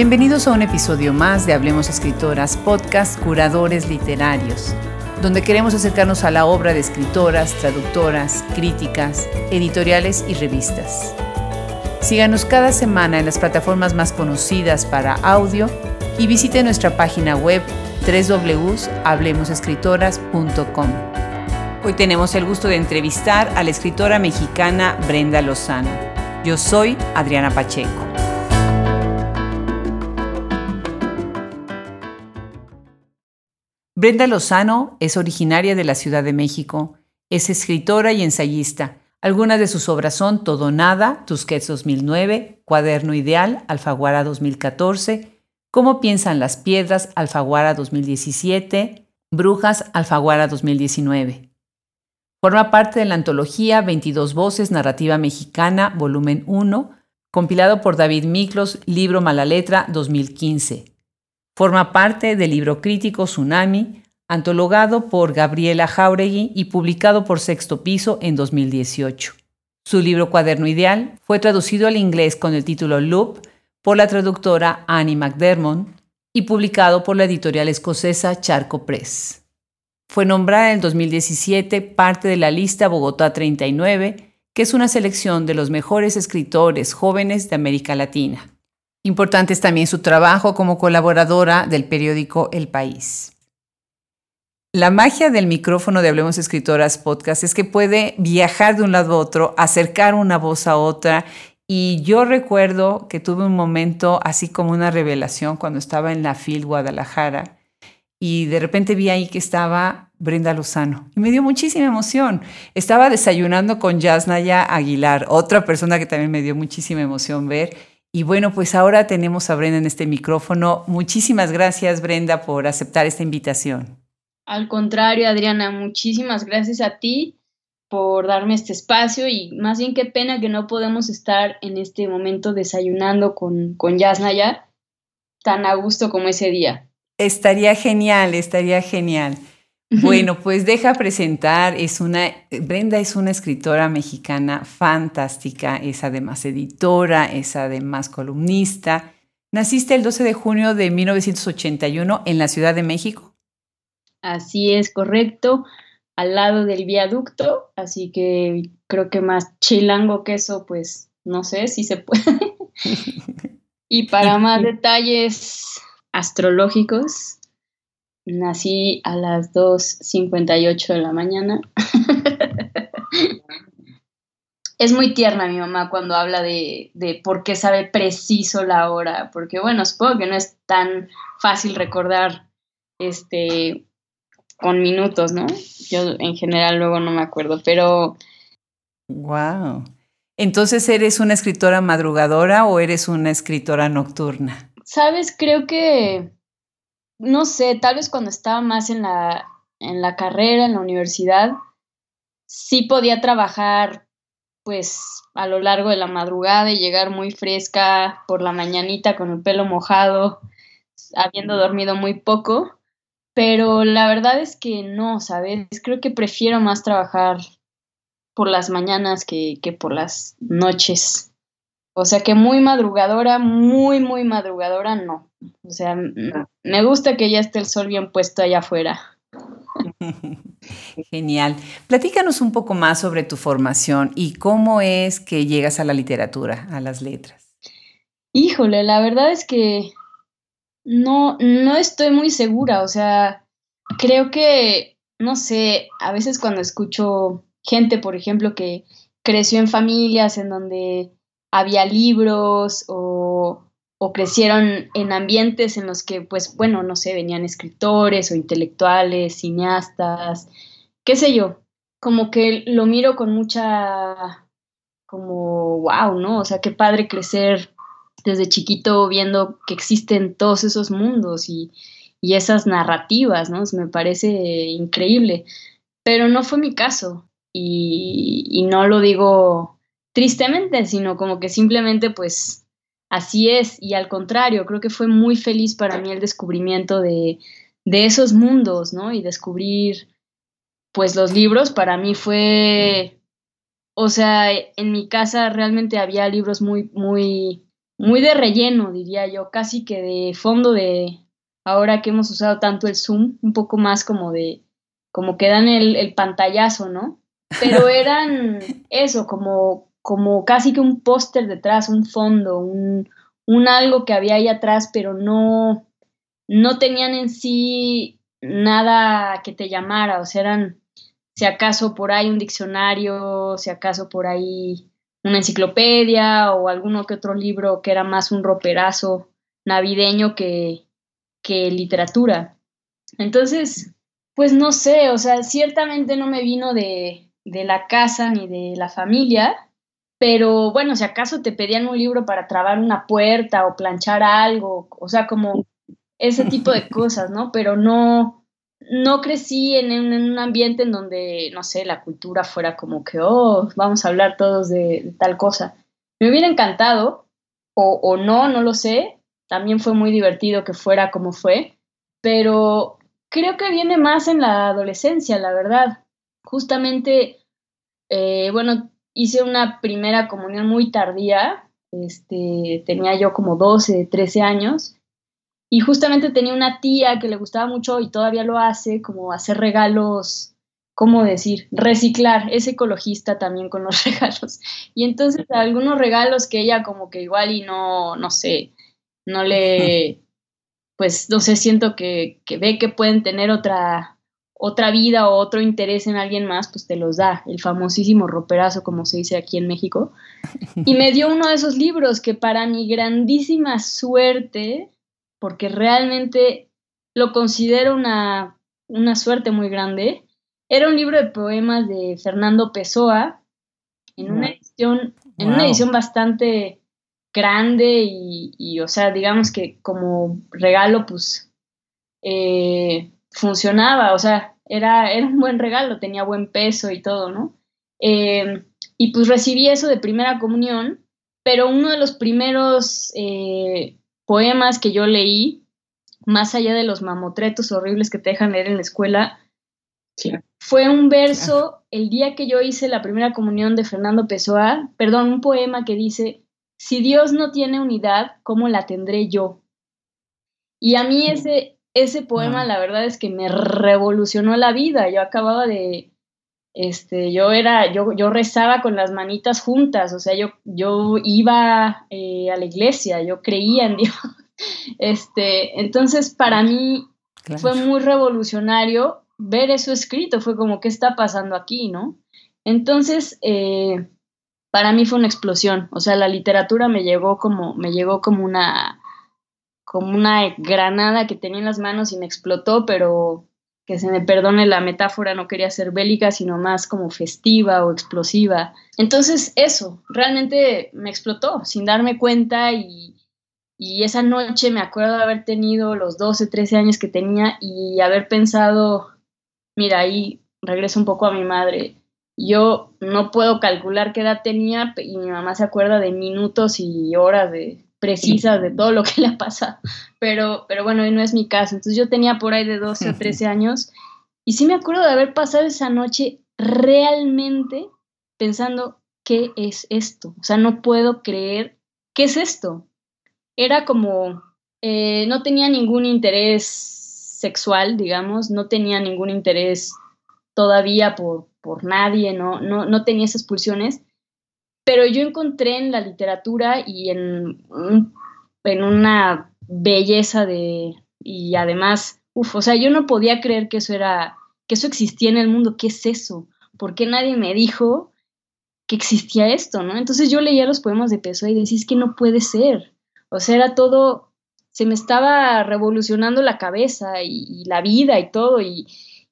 Bienvenidos a un episodio más de Hablemos Escritoras, podcast Curadores Literarios, donde queremos acercarnos a la obra de escritoras, traductoras, críticas, editoriales y revistas. Síganos cada semana en las plataformas más conocidas para audio y visite nuestra página web www.hablemosescritoras.com. Hoy tenemos el gusto de entrevistar a la escritora mexicana Brenda Lozano. Yo soy Adriana Pacheco. Brenda Lozano es originaria de la Ciudad de México, es escritora y ensayista. Algunas de sus obras son Todo Nada, Tusquets 2009, Cuaderno Ideal, Alfaguara 2014, Cómo piensan las piedras, Alfaguara 2017, Brujas, Alfaguara 2019. Forma parte de la antología 22 Voces Narrativa Mexicana, volumen 1, compilado por David Miklos, libro Mala Letra 2015. Forma parte del libro crítico Tsunami, antologado por Gabriela Jauregui y publicado por Sexto Piso en 2018. Su libro Cuaderno Ideal fue traducido al inglés con el título Loop por la traductora Annie McDermott y publicado por la editorial escocesa Charco Press. Fue nombrada en el 2017 parte de la lista Bogotá 39, que es una selección de los mejores escritores jóvenes de América Latina. Importante es también su trabajo como colaboradora del periódico El País. La magia del micrófono de Hablemos Escritoras Podcast es que puede viajar de un lado a otro, acercar una voz a otra. Y yo recuerdo que tuve un momento así como una revelación cuando estaba en la FIL Guadalajara y de repente vi ahí que estaba Brenda Lozano y me dio muchísima emoción. Estaba desayunando con Yasnaya Aguilar, otra persona que también me dio muchísima emoción ver y bueno, pues ahora tenemos a Brenda en este micrófono. Muchísimas gracias, Brenda, por aceptar esta invitación. Al contrario, Adriana, muchísimas gracias a ti por darme este espacio y más bien qué pena que no podemos estar en este momento desayunando con, con Yasnaya tan a gusto como ese día. Estaría genial, estaría genial. Bueno, pues deja presentar, es una, Brenda es una escritora mexicana fantástica, es además editora, es además columnista. Naciste el 12 de junio de 1981 en la Ciudad de México. Así es, correcto, al lado del viaducto, así que creo que más chilango que eso, pues no sé si se puede. y para más detalles astrológicos, Nací a las 2.58 de la mañana. es muy tierna mi mamá cuando habla de, de, por qué sabe preciso la hora, porque bueno, supongo que no es tan fácil recordar este con minutos, ¿no? Yo en general luego no me acuerdo, pero... Wow. Entonces, ¿eres una escritora madrugadora o eres una escritora nocturna? Sabes, creo que no sé, tal vez cuando estaba más en la, en la carrera, en la universidad, sí podía trabajar pues a lo largo de la madrugada y llegar muy fresca por la mañanita con el pelo mojado, habiendo dormido muy poco, pero la verdad es que no, ¿sabes? Creo que prefiero más trabajar por las mañanas que, que por las noches. O sea que muy madrugadora, muy, muy madrugadora, no. O sea, me gusta que ya esté el sol bien puesto allá afuera. Genial. Platícanos un poco más sobre tu formación y cómo es que llegas a la literatura, a las letras. Híjole, la verdad es que no, no estoy muy segura. O sea, creo que, no sé, a veces cuando escucho gente, por ejemplo, que creció en familias en donde había libros o o crecieron en ambientes en los que, pues, bueno, no sé, venían escritores o intelectuales, cineastas, qué sé yo, como que lo miro con mucha, como, wow, ¿no? O sea, qué padre crecer desde chiquito viendo que existen todos esos mundos y, y esas narrativas, ¿no? Me parece increíble, pero no fue mi caso y, y no lo digo tristemente, sino como que simplemente, pues, Así es, y al contrario, creo que fue muy feliz para mí el descubrimiento de, de esos mundos, ¿no? Y descubrir, pues, los libros para mí fue, o sea, en mi casa realmente había libros muy, muy, muy de relleno, diría yo, casi que de fondo de, ahora que hemos usado tanto el Zoom, un poco más como de, como que dan el, el pantallazo, ¿no? Pero eran eso, como, como casi que un póster detrás, un fondo, un, un algo que había ahí atrás, pero no, no tenían en sí nada que te llamara, o sea, eran si acaso por ahí un diccionario, si acaso por ahí una enciclopedia o alguno que otro libro que era más un roperazo navideño que, que literatura. Entonces, pues no sé, o sea, ciertamente no me vino de, de la casa ni de la familia, pero bueno, si acaso te pedían un libro para trabar una puerta o planchar algo, o sea, como ese tipo de cosas, ¿no? Pero no, no crecí en un, ambiente en donde, no sé, la cultura fuera como que, oh, vamos a hablar todos de, tal cosa. Me hubiera encantado, o, o no, no lo sé, también fue muy divertido que fuera como fue, pero creo que viene más en la adolescencia, la verdad. Justamente, eh, bueno, hice una primera comunión muy tardía, este, tenía yo como 12, 13 años, y justamente tenía una tía que le gustaba mucho y todavía lo hace, como hacer regalos, ¿cómo decir? Reciclar, es ecologista también con los regalos. Y entonces algunos regalos que ella como que igual y no, no sé, no le, pues no sé, siento que, que ve que pueden tener otra, otra vida o otro interés en alguien más, pues te los da, el famosísimo roperazo, como se dice aquí en México. Y me dio uno de esos libros que para mi grandísima suerte, porque realmente lo considero una, una suerte muy grande, era un libro de poemas de Fernando Pessoa, en una edición, en una edición bastante grande y, o sea, digamos que como regalo, pues eh, funcionaba, o sea, era, era un buen regalo, tenía buen peso y todo, ¿no? Eh, y pues recibí eso de primera comunión, pero uno de los primeros eh, poemas que yo leí, más allá de los mamotretos horribles que te dejan leer en la escuela, fue un verso, el día que yo hice la primera comunión de Fernando Pessoa, perdón, un poema que dice, si Dios no tiene unidad, ¿cómo la tendré yo? Y a mí ese, ese poema, la verdad es que me revolucionó la vida. Yo acababa de, este, yo era, yo, yo rezaba con las manitas juntas, o sea, yo, yo iba eh, a la iglesia, yo creía en Dios. Este, entonces, para mí fue muy revolucionario ver eso escrito, fue como, ¿qué está pasando aquí, no? Entonces, eh, para mí fue una explosión, o sea, la literatura me llegó como, me llegó como una, como una granada que tenía en las manos y me explotó, pero que se me perdone la metáfora, no quería ser bélica, sino más como festiva o explosiva. Entonces eso, realmente me explotó sin darme cuenta y, y esa noche me acuerdo de haber tenido los 12, 13 años que tenía y haber pensado, mira, ahí regreso un poco a mi madre. Yo no puedo calcular qué edad tenía y mi mamá se acuerda de minutos y horas de, precisas de todo lo que le ha pasado, pero, pero bueno, no es mi caso. Entonces yo tenía por ahí de 12 o 13 años y sí me acuerdo de haber pasado esa noche realmente pensando, ¿qué es esto? O sea, no puedo creer, ¿qué es esto? Era como, eh, no tenía ningún interés sexual, digamos, no tenía ningún interés todavía por, por nadie, no, no, no tenía esas pulsiones, pero yo encontré en la literatura y en, en una belleza de, y además, uff, o sea, yo no podía creer que eso era, que eso existía en el mundo, ¿qué es eso? ¿Por qué nadie me dijo que existía esto, no? Entonces yo leía los poemas de Pessoa y decía, es que no puede ser, o sea, era todo, se me estaba revolucionando la cabeza y, y la vida y todo, y,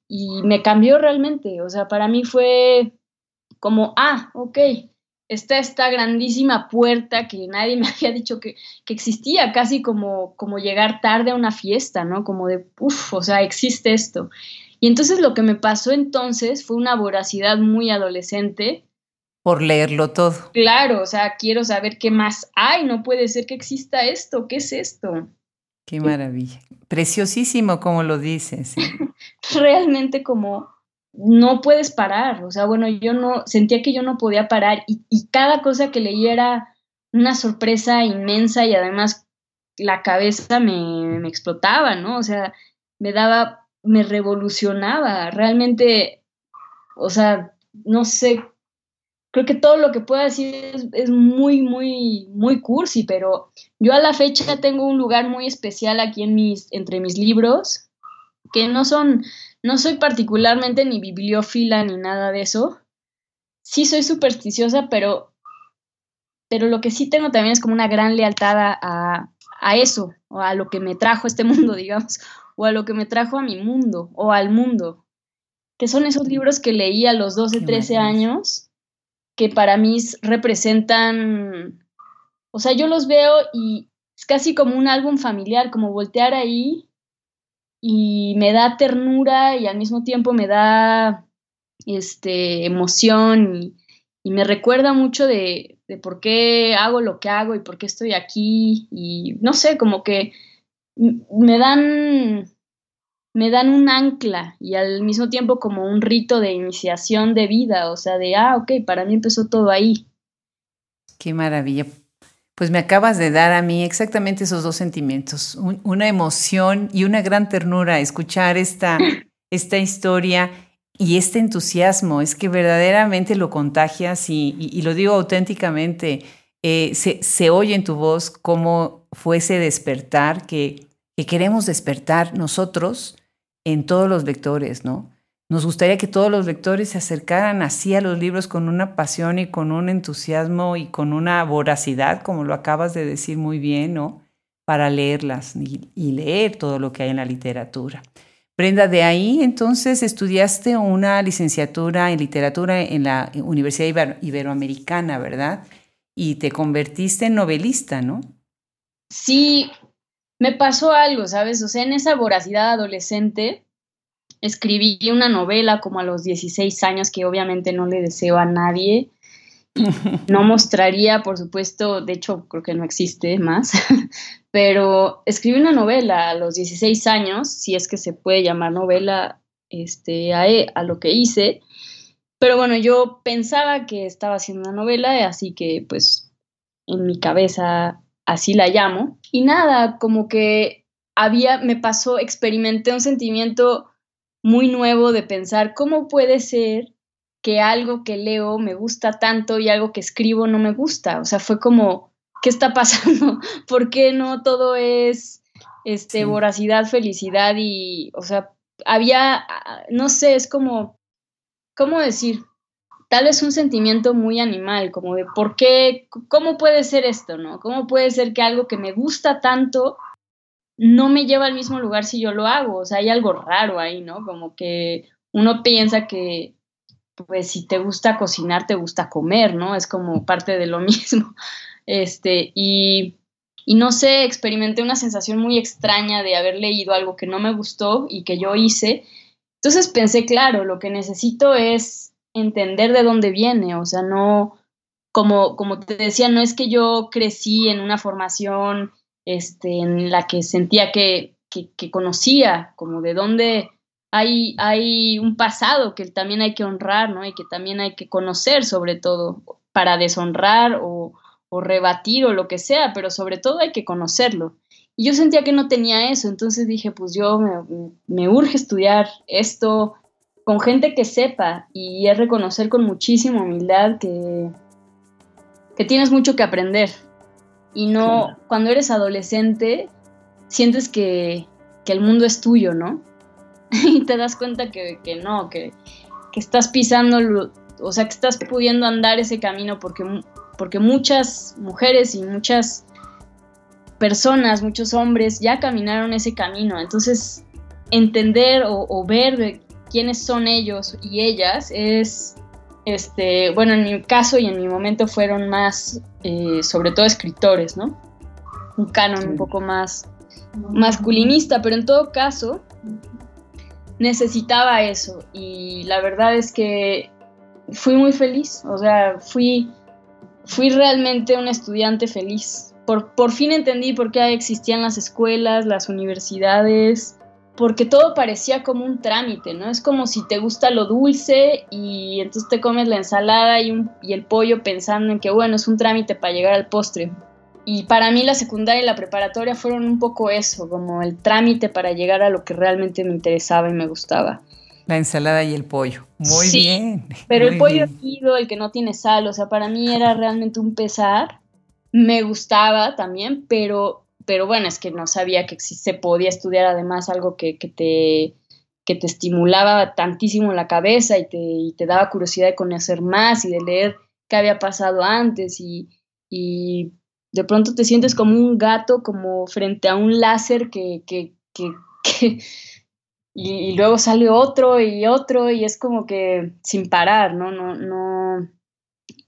y me cambió realmente, o sea, para mí fue como, ah, ok, está esta grandísima puerta que nadie me había dicho que, existía, casi como, como llegar tarde a una fiesta, ¿no? Como de, uff, o sea, existe esto. Y entonces lo que me pasó entonces fue una voracidad muy adolescente. Por leerlo todo. Claro, o sea, quiero saber qué más hay, no puede ser que exista esto, ¿qué es esto? Qué maravilla. Preciosísimo como lo dices. Realmente como no puedes parar, o sea, bueno, yo no, sentía que yo no podía parar y, cada cosa que leía era una sorpresa inmensa y además la cabeza me, explotaba, ¿no? O sea, me daba, me revolucionaba, realmente, o sea, no sé, creo que todo lo que puedo decir es, muy, muy, muy cursi, pero yo a la fecha tengo un lugar muy especial aquí en mis, entre mis libros, que no son, no soy particularmente ni bibliófila ni nada de eso. Sí soy supersticiosa, pero, pero lo que sí tengo también es como una gran lealtad a, a eso, o a lo que me trajo este mundo, digamos, o a lo que me trajo a mi mundo, o al mundo, que son esos libros que leí a los 12, 13 años que para mí representan, o sea, yo los veo y es casi como un álbum familiar, como voltear ahí y me da ternura y al mismo tiempo me da este, emoción y, me recuerda mucho de, de, por qué hago lo que hago y por qué estoy aquí y no sé, como que me dan me dan un ancla y al mismo tiempo como un rito de iniciación de vida, o sea, de, ah, ok, para mí empezó todo ahí. Qué maravilla. Pues me acabas de dar a mí exactamente esos dos sentimientos, una emoción y una gran ternura escuchar esta, esta historia y este entusiasmo. Es que verdaderamente lo contagias y, lo digo auténticamente, eh, se, se, oye en tu voz cómo fue ese despertar que, que queremos despertar nosotros en todos los lectores, ¿no? Nos gustaría que todos los lectores se acercaran así a los libros con una pasión y con un entusiasmo y con una voracidad, como lo acabas de decir muy bien, ¿no? Para leerlas y, leer todo lo que hay en la literatura. Brenda, de ahí entonces estudiaste una licenciatura en literatura en la Universidad Iberoamericana, ¿verdad? Y te convertiste en novelista, ¿no? Sí, me pasó algo, ¿sabes? O sea, en esa voracidad adolescente escribí una novela como a los 16 años que obviamente no le deseo a nadie. No mostraría, por supuesto, de hecho creo que no existe más, pero escribí una novela a los 16 años, si es que se puede llamar novela este, a, e, a lo que hice. Pero bueno, yo pensaba que estaba haciendo una novela, así que pues en mi cabeza así la llamo. Y nada, como que había, me pasó, experimenté un sentimiento muy nuevo de pensar cómo puede ser que algo que leo me gusta tanto y algo que escribo no me gusta. O sea, fue como, ¿qué está pasando? ¿Por qué no todo es este, voracidad, felicidad y, o sea, había, no sé, es como, ¿cómo decir? tal vez un sentimiento muy animal, como de por qué, cómo puede ser esto, ¿no? ¿Cómo puede ser que algo que me gusta tanto no me lleva al mismo lugar si yo lo hago? O sea, hay algo raro ahí, ¿no? Como que uno piensa que, pues, si te gusta cocinar, te gusta comer, ¿no? Es como parte de lo mismo. Este, y, y no sé, experimenté una sensación muy extraña de haber leído algo que no me gustó y que yo hice. Entonces pensé, claro, lo que necesito es entender de dónde viene, o sea, no, como, como te decía, no es que yo crecí en una formación este, en la que sentía que, que, conocía, como de dónde hay, hay un pasado que también hay que honrar, ¿no? Y que también hay que conocer sobre todo para deshonrar o, o rebatir o lo que sea, pero sobre todo hay que conocerlo. Y yo sentía que no tenía eso, entonces dije, pues yo me, me urge estudiar esto, con gente que sepa y es reconocer con muchísima humildad que, que tienes mucho que aprender. Y no, cuando eres adolescente, sientes que, el mundo es tuyo, ¿no? y te das cuenta que, no, que, estás pisando, o sea, que estás pudiendo andar ese camino porque, porque muchas mujeres y muchas personas, muchos hombres ya caminaron ese camino. Entonces, entender o, o ver quiénes son ellos y ellas es, este, bueno, en mi caso y en mi momento fueron más, eh, sobre todo escritores, ¿no? Un canon un poco más masculinista, pero en todo caso necesitaba eso y la verdad es que fui muy feliz, o sea, fui, fui realmente un estudiante feliz. Por, por fin entendí por qué existían las escuelas, las universidades, porque todo parecía como un trámite, ¿no? Es como si te gusta lo dulce y entonces te comes la ensalada y, y el pollo pensando en que, bueno, es un trámite para llegar al postre. Y para mí la secundaria y la preparatoria fueron un poco eso, como el trámite para llegar a lo que realmente me interesaba y me gustaba. La ensalada y el pollo. Muy Sí, bien. Pero muy el pollo hervido, el que no tiene sal, o sea, para mí era realmente un pesar. Me gustaba también, pero, pero bueno, es que no sabía que se podía estudiar además algo que, que te, que te estimulaba tantísimo la cabeza y te, te daba curiosidad de conocer más y de leer qué había pasado antes y, y de pronto te sientes como un gato, como frente a un láser que, que, que, que- y, y luego sale otro y otro y es como que sin parar, ¿no? No, no,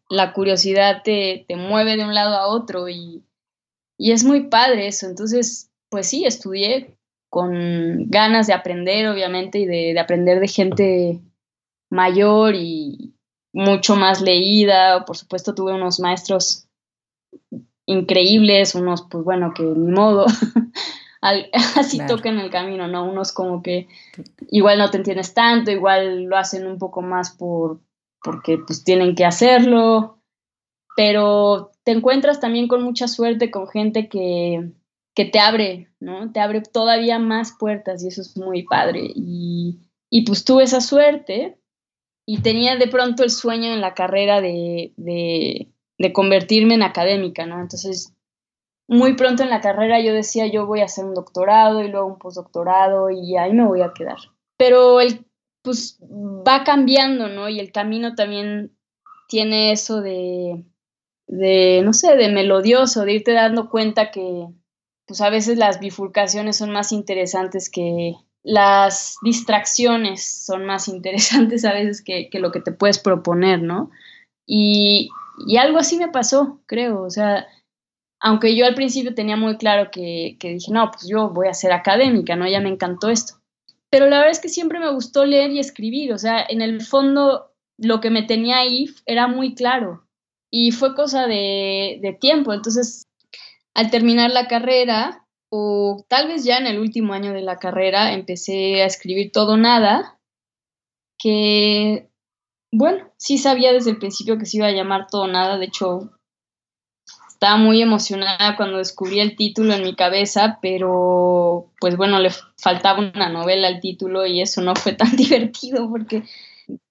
la curiosidad te, te mueve de un lado a otro y, y es muy padre eso. Entonces, pues sí, estudié con ganas de aprender, obviamente, y de, de aprender de gente mayor y mucho más leída. Por supuesto, tuve unos maestros increíbles, unos, pues bueno, que ni modo. Así Claro. tocan el camino, ¿no? Unos como que igual no te entiendes tanto, igual lo hacen un poco más por porque pues tienen que hacerlo, pero te encuentras también con mucha suerte con gente que, que te abre, ¿no? Te abre todavía más puertas y eso es muy padre. Y, y pues tuve esa suerte y tenía de pronto el sueño en la carrera de, de, convertirme en académica, ¿no? Entonces, muy pronto en la carrera yo decía, yo voy a hacer un doctorado y luego un postdoctorado y ahí me voy a quedar. Pero el, pues va cambiando, ¿no? Y el camino también tiene eso de, de, no sé, de melodioso, de irte dando cuenta que, pues a veces las bifurcaciones son más interesantes que las distracciones son más interesantes a veces que, que lo que te puedes proponer, ¿no? Y, y algo así me pasó, creo, o sea, aunque yo al principio tenía muy claro que, que dije, no, pues yo voy a ser académica, ¿no? Ya me encantó esto. Pero la verdad es que siempre me gustó leer y escribir, o sea, en el fondo lo que me tenía ahí era muy claro y fue cosa de, tiempo. Entonces, al terminar la carrera, o tal vez ya en el último año de la carrera, empecé a escribir todo nada, que, bueno, sí sabía desde el principio que se iba a llamar todo nada, de hecho, estaba muy emocionada cuando descubrí el título en mi cabeza, pero pues bueno, le faltaba una novela al título y eso no fue tan divertido porque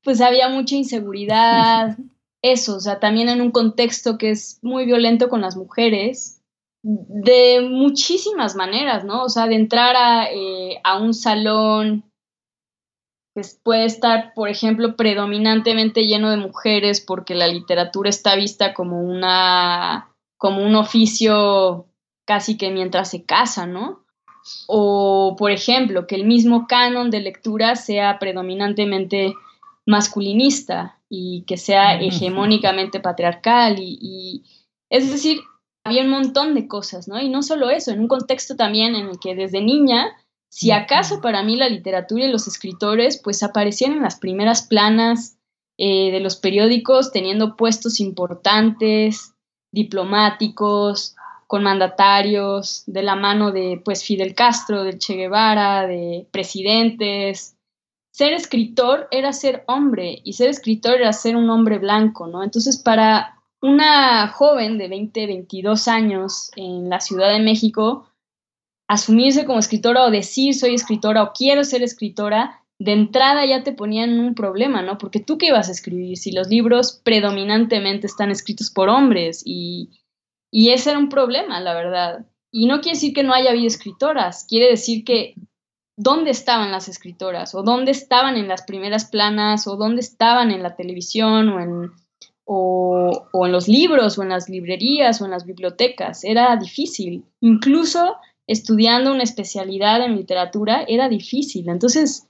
pues había mucha inseguridad, eso, o sea, también en un contexto que es muy violento con las mujeres, de muchísimas maneras, ¿no? O sea, de entrar a, eh, a un salón que puede estar, por ejemplo, predominantemente lleno de mujeres porque la literatura está vista como una como un oficio casi que mientras se casa, ¿no? O, por ejemplo, que el mismo canon de lectura sea predominantemente masculinista y que sea hegemónicamente patriarcal y, y, es decir, había un montón de cosas, ¿no? Y no solo eso, en un contexto también en el que desde niña, si acaso para mí la literatura y los escritores, pues aparecían en las primeras planas eh, de los periódicos teniendo puestos importantes, diplomáticos, con mandatarios, de la mano de pues Fidel Castro, del Che Guevara, de presidentes. Ser escritor era ser hombre y ser escritor era ser un hombre blanco, ¿no? Entonces para una joven de 20, 22 años en la Ciudad de México, asumirse como escritora o decir soy escritora o quiero ser escritora, de entrada ya te ponían un problema, ¿no? Porque tú qué ibas a escribir si los libros predominantemente están escritos por hombres y, y ese era un problema, la verdad. Y no quiere decir que no haya habido escritoras, quiere decir que dónde estaban las escritoras o dónde estaban en las primeras planas o dónde estaban en la televisión o en, o, o en los libros o en las librerías o en las bibliotecas. Era difícil. Incluso estudiando una especialidad en literatura era difícil. Entonces,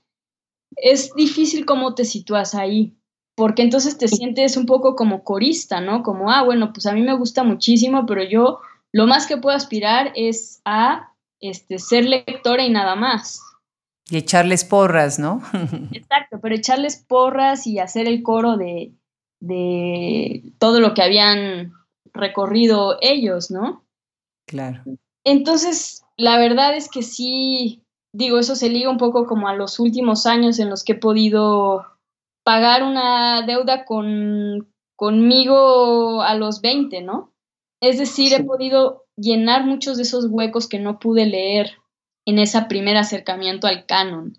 es difícil cómo te sitúas ahí, porque entonces te sientes un poco como corista, ¿no? Como, ah, bueno, pues a mí me gusta muchísimo, pero yo lo más que puedo aspirar es a este, ser lectora y nada más. Y echarles porras, ¿no? Exacto, pero echarles porras y hacer el coro de, de todo lo que habían recorrido ellos, ¿no? Claro. Entonces, la verdad es que sí, digo, eso se liga un poco como a los últimos años en los que he podido pagar una deuda con, conmigo a los 20, ¿no? Es decir, he podido llenar muchos de esos huecos que no pude leer en ese primer acercamiento al canon.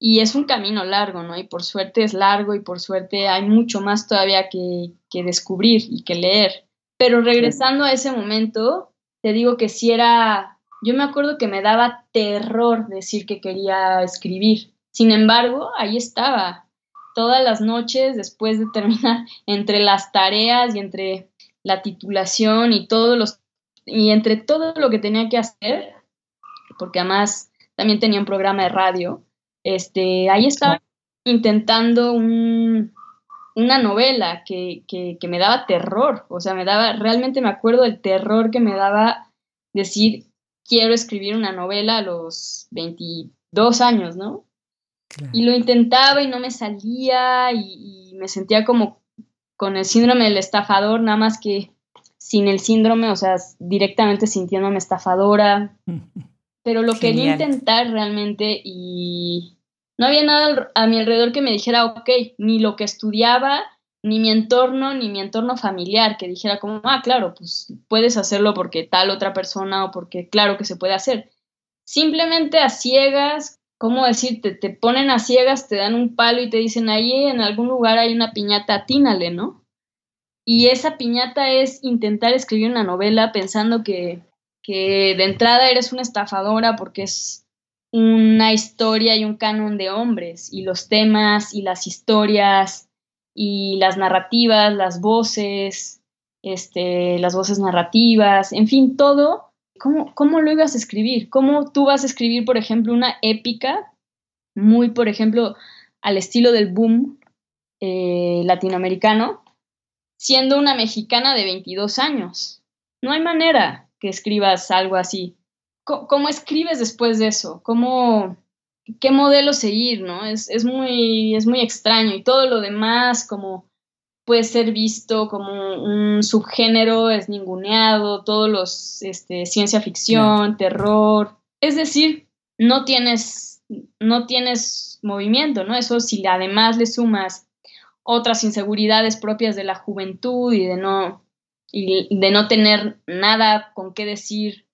Y es un camino largo, ¿no? Y por suerte es largo y por suerte hay mucho más todavía que, que descubrir y que leer. Pero regresando a ese momento, te digo que si era, yo me acuerdo que me daba terror decir que quería escribir. Sin embargo, ahí estaba, todas las noches después de terminar, entre las tareas y entre la titulación y todos los y entre todo lo que tenía que hacer, porque además también tenía un programa de radio, este, ahí estaba intentando una novela que, que, me daba terror, o sea, me daba, realmente me acuerdo del terror que me daba decir, quiero escribir una novela a los 22 años, ¿no? Y lo intentaba y no me salía y, me sentía como con el síndrome del estafador, nada más que sin el síndrome, o sea, directamente sintiéndome estafadora. Pero lo quería intentar realmente y no había nada a mi alrededor que me dijera, ok, ni lo que estudiaba, ni mi entorno, ni mi entorno familiar, que dijera como, ah, claro, pues puedes hacerlo porque tal otra persona o porque claro que se puede hacer. Simplemente a ciegas, ¿cómo decirte? Te ponen a ciegas, te dan un palo y te dicen, ahí en algún lugar hay una piñata, atínale, ¿no? Y esa piñata es intentar escribir una novela pensando que, que de entrada eres una estafadora porque es una historia y un canon de hombres y los temas y las historias y las narrativas, las voces, este, las voces narrativas, en fin, todo ¿cómo, lo ibas a escribir? ¿Cómo tú vas a escribir, por ejemplo, una épica muy, por ejemplo, al estilo del boom eh, latinoamericano, siendo una mexicana de 22 años? No hay manera que escribas algo así. ¿Cómo, escribes después de eso? ¿Cómo, ¿Qué modelo seguir? ¿no? Es, es, muy, es muy extraño y todo lo demás, como puede ser visto como un subgénero, es ninguneado, todos los, este, ciencia ficción, terror. Es decir, no tienes, no tienes movimiento, ¿no? Eso si además le sumas otras inseguridades propias de la juventud y de no, y de no tener nada con qué decir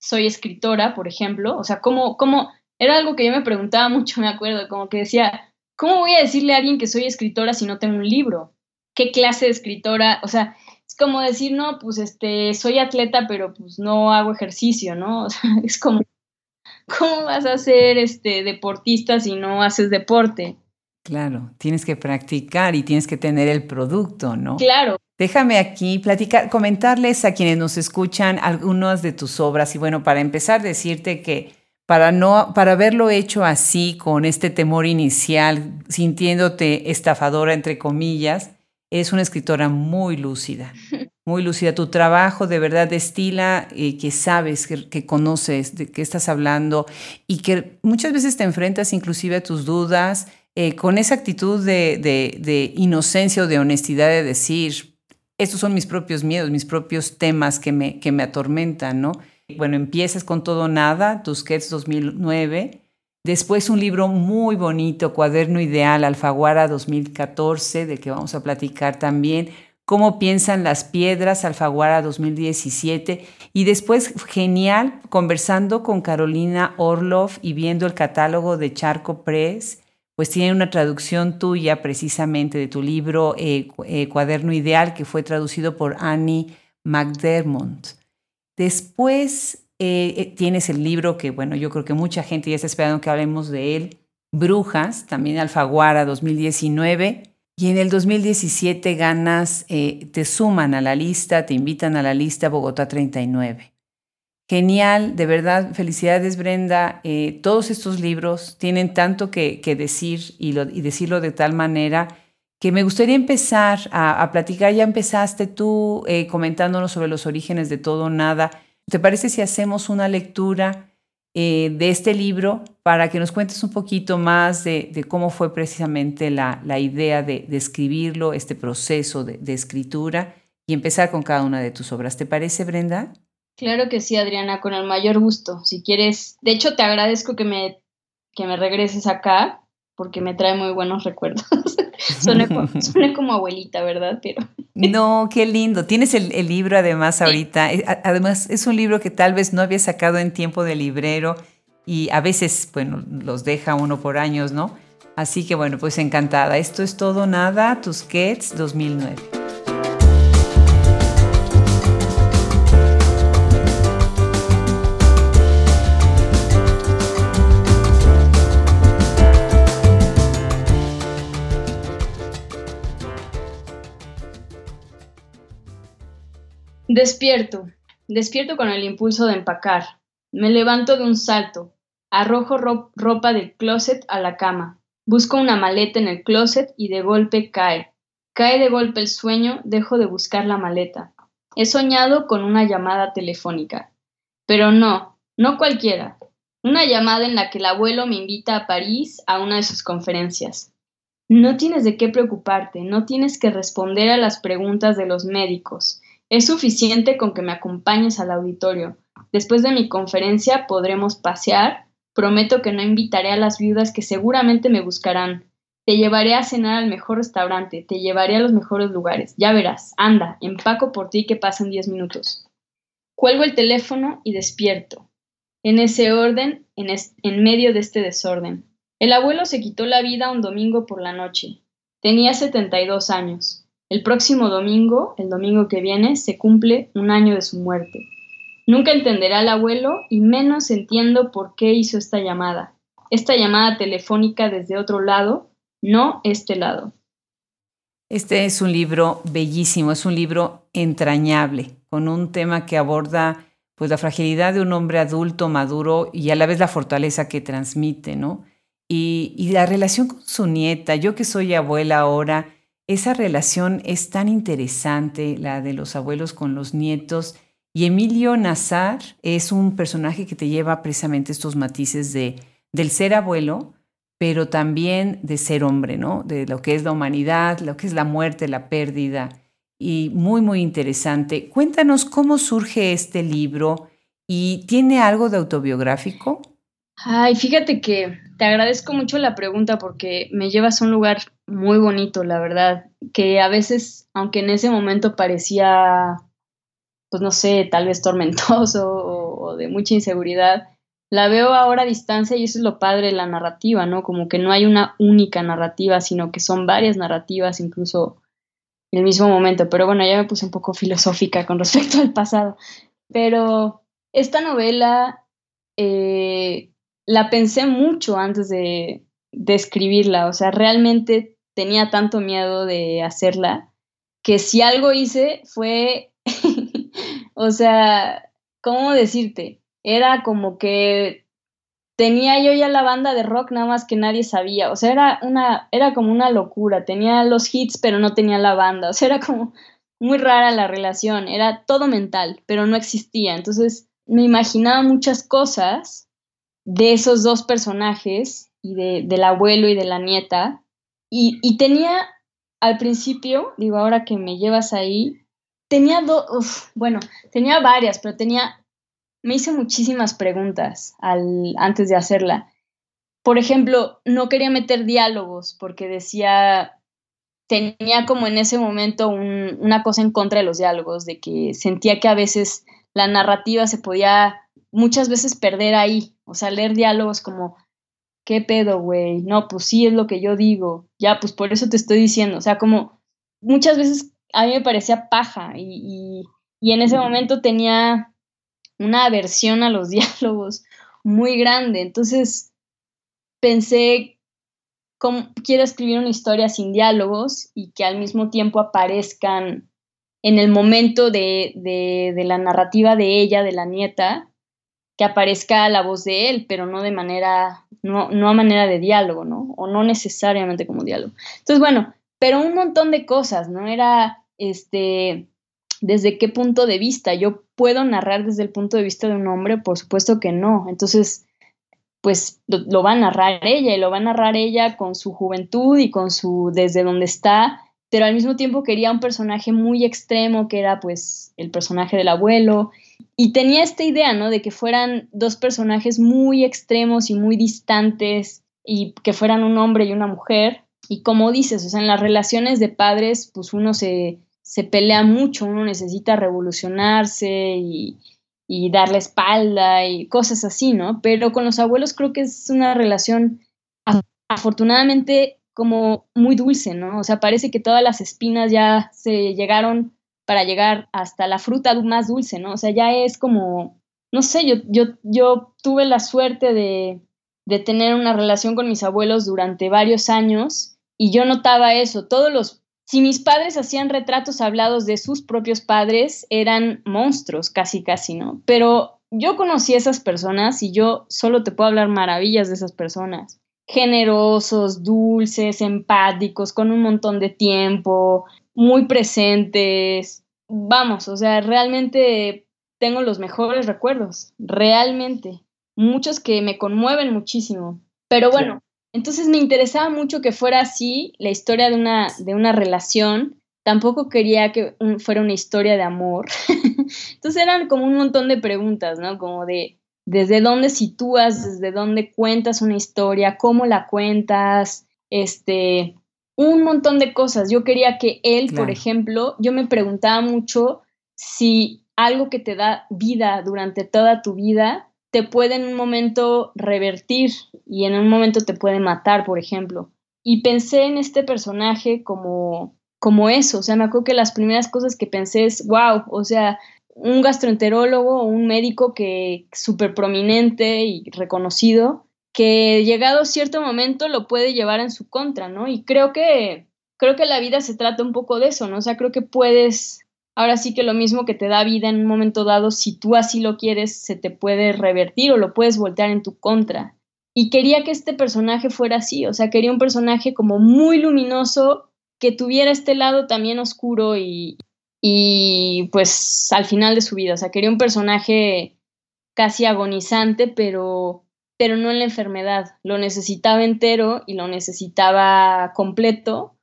soy escritora, por ejemplo, o sea, ¿cómo, cómo, era algo que yo me preguntaba mucho, me acuerdo, como que decía, ¿cómo voy a decirle a alguien que soy escritora si no tengo un libro? qué clase de escritora, o sea, es como decir, no, pues este, soy atleta, pero pues no hago ejercicio, ¿no? O sea, es como, ¿cómo vas a ser este, deportista si no haces deporte? Claro, tienes que practicar y tienes que tener el producto, ¿no? Claro. Déjame aquí platicar, comentarles a quienes nos escuchan algunas de tus obras y bueno, para empezar decirte que para no para haberlo hecho así con este temor inicial, sintiéndote estafadora entre comillas, es una escritora muy lúcida, muy lúcida. Tu trabajo de verdad destila eh, que sabes, que, conoces, de qué estás hablando y que muchas veces te enfrentas inclusive a tus dudas eh, con esa actitud de, de, inocencia o de honestidad de decir, estos son mis propios miedos, mis propios temas que me, que me atormentan, ¿no? Bueno, empiezas con todo nada, Tusquets 2009 Después un libro muy bonito, Cuaderno Ideal, Alfaguara 2014, del que vamos a platicar también. Cómo piensan las piedras, Alfaguara 2017. Y después, genial, conversando con Carolina Orloff y viendo el catálogo de Charco Press, pues tiene una traducción tuya precisamente de tu libro eh, eh, Cuaderno Ideal, que fue traducido por Annie McDermott. Después eh, tienes el libro que, bueno, yo creo que mucha gente ya está esperando que hablemos de él, Brujas, también Alfaguara 2019. Y en el 2017 ganas, te suman a la lista, te invitan a la lista Bogotá 39. Genial, de verdad, felicidades Brenda. todos estos libros tienen tanto que, decir y, decirlo de tal manera que me gustaría empezar a, platicar. Ya empezaste tú comentándonos sobre los orígenes de todo nada ¿Te parece si hacemos una lectura eh, de este libro para que nos cuentes un poquito más de, cómo fue precisamente la, idea de, escribirlo, este proceso de, escritura y empezar con cada una de tus obras? ¿Te parece, Brenda? Claro que sí, Adriana, con el mayor gusto. Si quieres, de hecho te agradezco que me, que me regreses acá porque me trae muy buenos recuerdos. suena, como, abuelita, ¿verdad? Pero... no, qué lindo. Tienes el, libro además ahorita. Eh, además es un libro que tal vez no había sacado en tiempo de librero y a veces, bueno, los deja uno por años, ¿no? Así que bueno, pues encantada. Esto es todo nada, Tusquets 2009. Despierto, despierto con el impulso de empacar. Me levanto de un salto, arrojo ropa del closet a la cama. Busco una maleta en el closet y de golpe cae. Cae de golpe el sueño, dejo de buscar la maleta. He soñado con una llamada telefónica. Pero no, no cualquiera. Una llamada en la que el abuelo me invita a París a una de sus conferencias. No tienes de qué preocuparte, no tienes que responder a las preguntas de los médicos. Es suficiente con que me acompañes al auditorio. Después de mi conferencia podremos pasear. Prometo que no invitaré a las viudas que seguramente me buscarán. Te llevaré a cenar al mejor restaurante, te llevaré a los mejores lugares. Ya verás, anda, empaco por ti que pasen diez minutos. Cuelgo el teléfono y despierto. En ese orden, en, en medio de este desorden. El abuelo se quitó la vida un domingo por la noche. Tenía 72 años. El próximo domingo, el domingo que viene, se cumple un año de su muerte. Nunca entenderá al abuelo y menos entiendo por qué hizo esta llamada. Esta llamada telefónica desde otro lado, no este lado. Este es un libro bellísimo, es un libro entrañable, con un tema que aborda pues la fragilidad de un hombre adulto, maduro y a la vez la fortaleza que transmite, ¿no? Y, y la relación con su nieta, yo que soy abuela ahora, esa relación es tan interesante, la de los abuelos con los nietos. Y Emilio Nazar es un personaje que te lleva precisamente estos matices de, del ser abuelo, pero también de ser hombre, ¿no? De lo que es la humanidad, lo que es la muerte, la pérdida. Y muy, muy interesante. Cuéntanos cómo surge este libro y tiene algo de autobiográfico. Ay, fíjate que te agradezco mucho la pregunta porque me llevas a un lugar muy bonito, la verdad, que a veces, aunque en ese momento parecía, pues no sé, tal vez tormentoso o, de mucha inseguridad, la veo ahora a distancia y eso es lo padre de la narrativa, ¿no? Como que no hay una única narrativa, sino que son varias narrativas, incluso en el mismo momento. Pero bueno, ya me puse un poco filosófica con respecto al pasado. Pero esta novela eh, la pensé mucho antes de, escribirla, o sea, realmente tenía tanto miedo de hacerla que si algo hice fue, o sea, ¿cómo decirte? Era como que tenía yo ya la banda de rock nada más que nadie sabía, o sea, era una era como una locura, tenía los hits pero no tenía la banda, o sea, era como muy rara la relación, era todo mental, pero no existía, entonces me imaginaba muchas cosas de esos dos personajes y de, del abuelo y de la nieta. Y, tenía al principio, digo, ahora que me llevas ahí, tenía dos, bueno, tenía varias, pero tenía, me hice muchísimas preguntas al, antes de hacerla. Por ejemplo, no quería meter diálogos porque decía, tenía como en ese momento una cosa en contra de los diálogos, de que sentía que a veces la narrativa se podía muchas veces perder ahí, o sea, leer diálogos como, ¿qué pedo, güey? No, pues sí es lo que yo digo, ya, pues por eso te estoy diciendo, o sea, como muchas veces a mí me parecía paja y, y, en ese momento tenía una aversión a los diálogos muy grande, entonces pensé, ¿cómo quiero escribir una historia sin diálogos y que al mismo tiempo aparezcan en el momento de, de, de la narrativa de ella, de la nieta, que aparezca la voz de él, pero no de manera, no, no a manera de diálogo, ¿no? O no necesariamente como diálogo. Entonces, bueno, pero un montón de cosas, ¿no? Era, este, desde qué punto de vista. Yo puedo narrar desde el punto de vista de un hombre, por supuesto que no. Entonces, pues lo, lo, va a narrar ella y lo va a narrar ella con su juventud y con su, desde donde está, pero al mismo tiempo quería un personaje muy extremo que era pues el personaje del abuelo Y tenía esta idea, ¿no? De que fueran dos personajes muy extremos y muy distantes y que fueran un hombre y una mujer. Y como dices, o sea, en las relaciones de padres, pues uno se, se pelea mucho, uno necesita revolucionarse y, y espalda y cosas así, ¿no? Pero con los abuelos creo que es una relación afortunadamente como muy dulce, ¿no? O sea, parece que todas las espinas ya se llegaron para llegar hasta la fruta más dulce, ¿no? O sea, ya es como, no sé, yo, yo, yo tuve la suerte de, tener una relación con mis abuelos durante varios años y yo notaba eso, todos los si mis padres hacían retratos hablados de sus propios padres, eran monstruos, casi, casi, ¿no? Pero yo conocí a esas personas y yo solo te puedo hablar maravillas de esas personas. Generosos, dulces, empáticos, con un montón de tiempo, muy presentes. Vamos, o sea, realmente tengo los mejores recuerdos, realmente. Muchos que me conmueven muchísimo. Pero bueno, entonces me interesaba mucho que fuera así la historia de una, de una relación. Tampoco quería que fuera una historia de amor. Entonces eran como un montón de preguntas, ¿no? Como de desde dónde sitúas, desde dónde cuentas una historia, cómo la cuentas, este, un montón de cosas. Yo quería que él, por ejemplo, yo me preguntaba mucho si algo que te da vida durante toda tu vida te puede en un momento revertir y en un momento te puede matar, por ejemplo. Y pensé en este personaje como, como eso, o sea, me acuerdo que las primeras cosas que pensé es, wow, o sea, un gastroenterólogo o un médico que súper prominente y reconocido, que llegado cierto momento lo puede llevar en su contra, ¿no? Y creo que, creo que la vida se trata un poco de eso, ¿no? O sea, creo que puedes, ahora sí que lo mismo que te da vida en un momento dado, si tú así lo quieres, se te puede revertir o lo puedes voltear en tu contra. Y quería que este personaje fuera así, o sea, quería un personaje como muy luminoso, que tuviera este lado también oscuro y, y pues al final de su vida, o sea, quería un personaje casi agonizante, pero pero no en la enfermedad. Lo necesitaba entero y lo necesitaba completo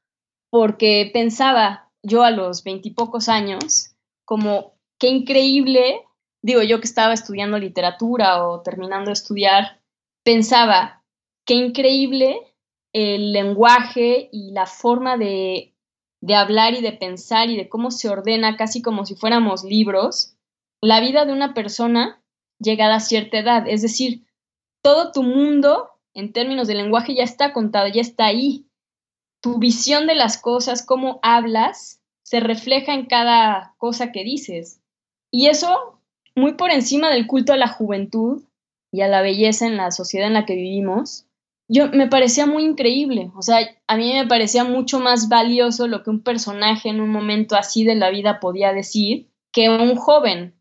porque pensaba yo a los veintipocos años como qué increíble, digo yo que estaba estudiando literatura o terminando de estudiar, pensaba qué increíble el lenguaje y la forma de, de hablar y de pensar y de cómo se ordena casi como si fuéramos libros, la vida de una persona llegada a cierta edad. Es decir, todo tu mundo en términos de lenguaje ya está contado, ya está ahí. Tu visión de las cosas, cómo hablas, se refleja en cada cosa que dices. Y eso, muy por encima del culto a la juventud y a la belleza en la sociedad en la que vivimos, yo me parecía muy increíble. O sea, a mí me parecía mucho más valioso lo que un personaje en un momento así de la vida podía decir que un joven.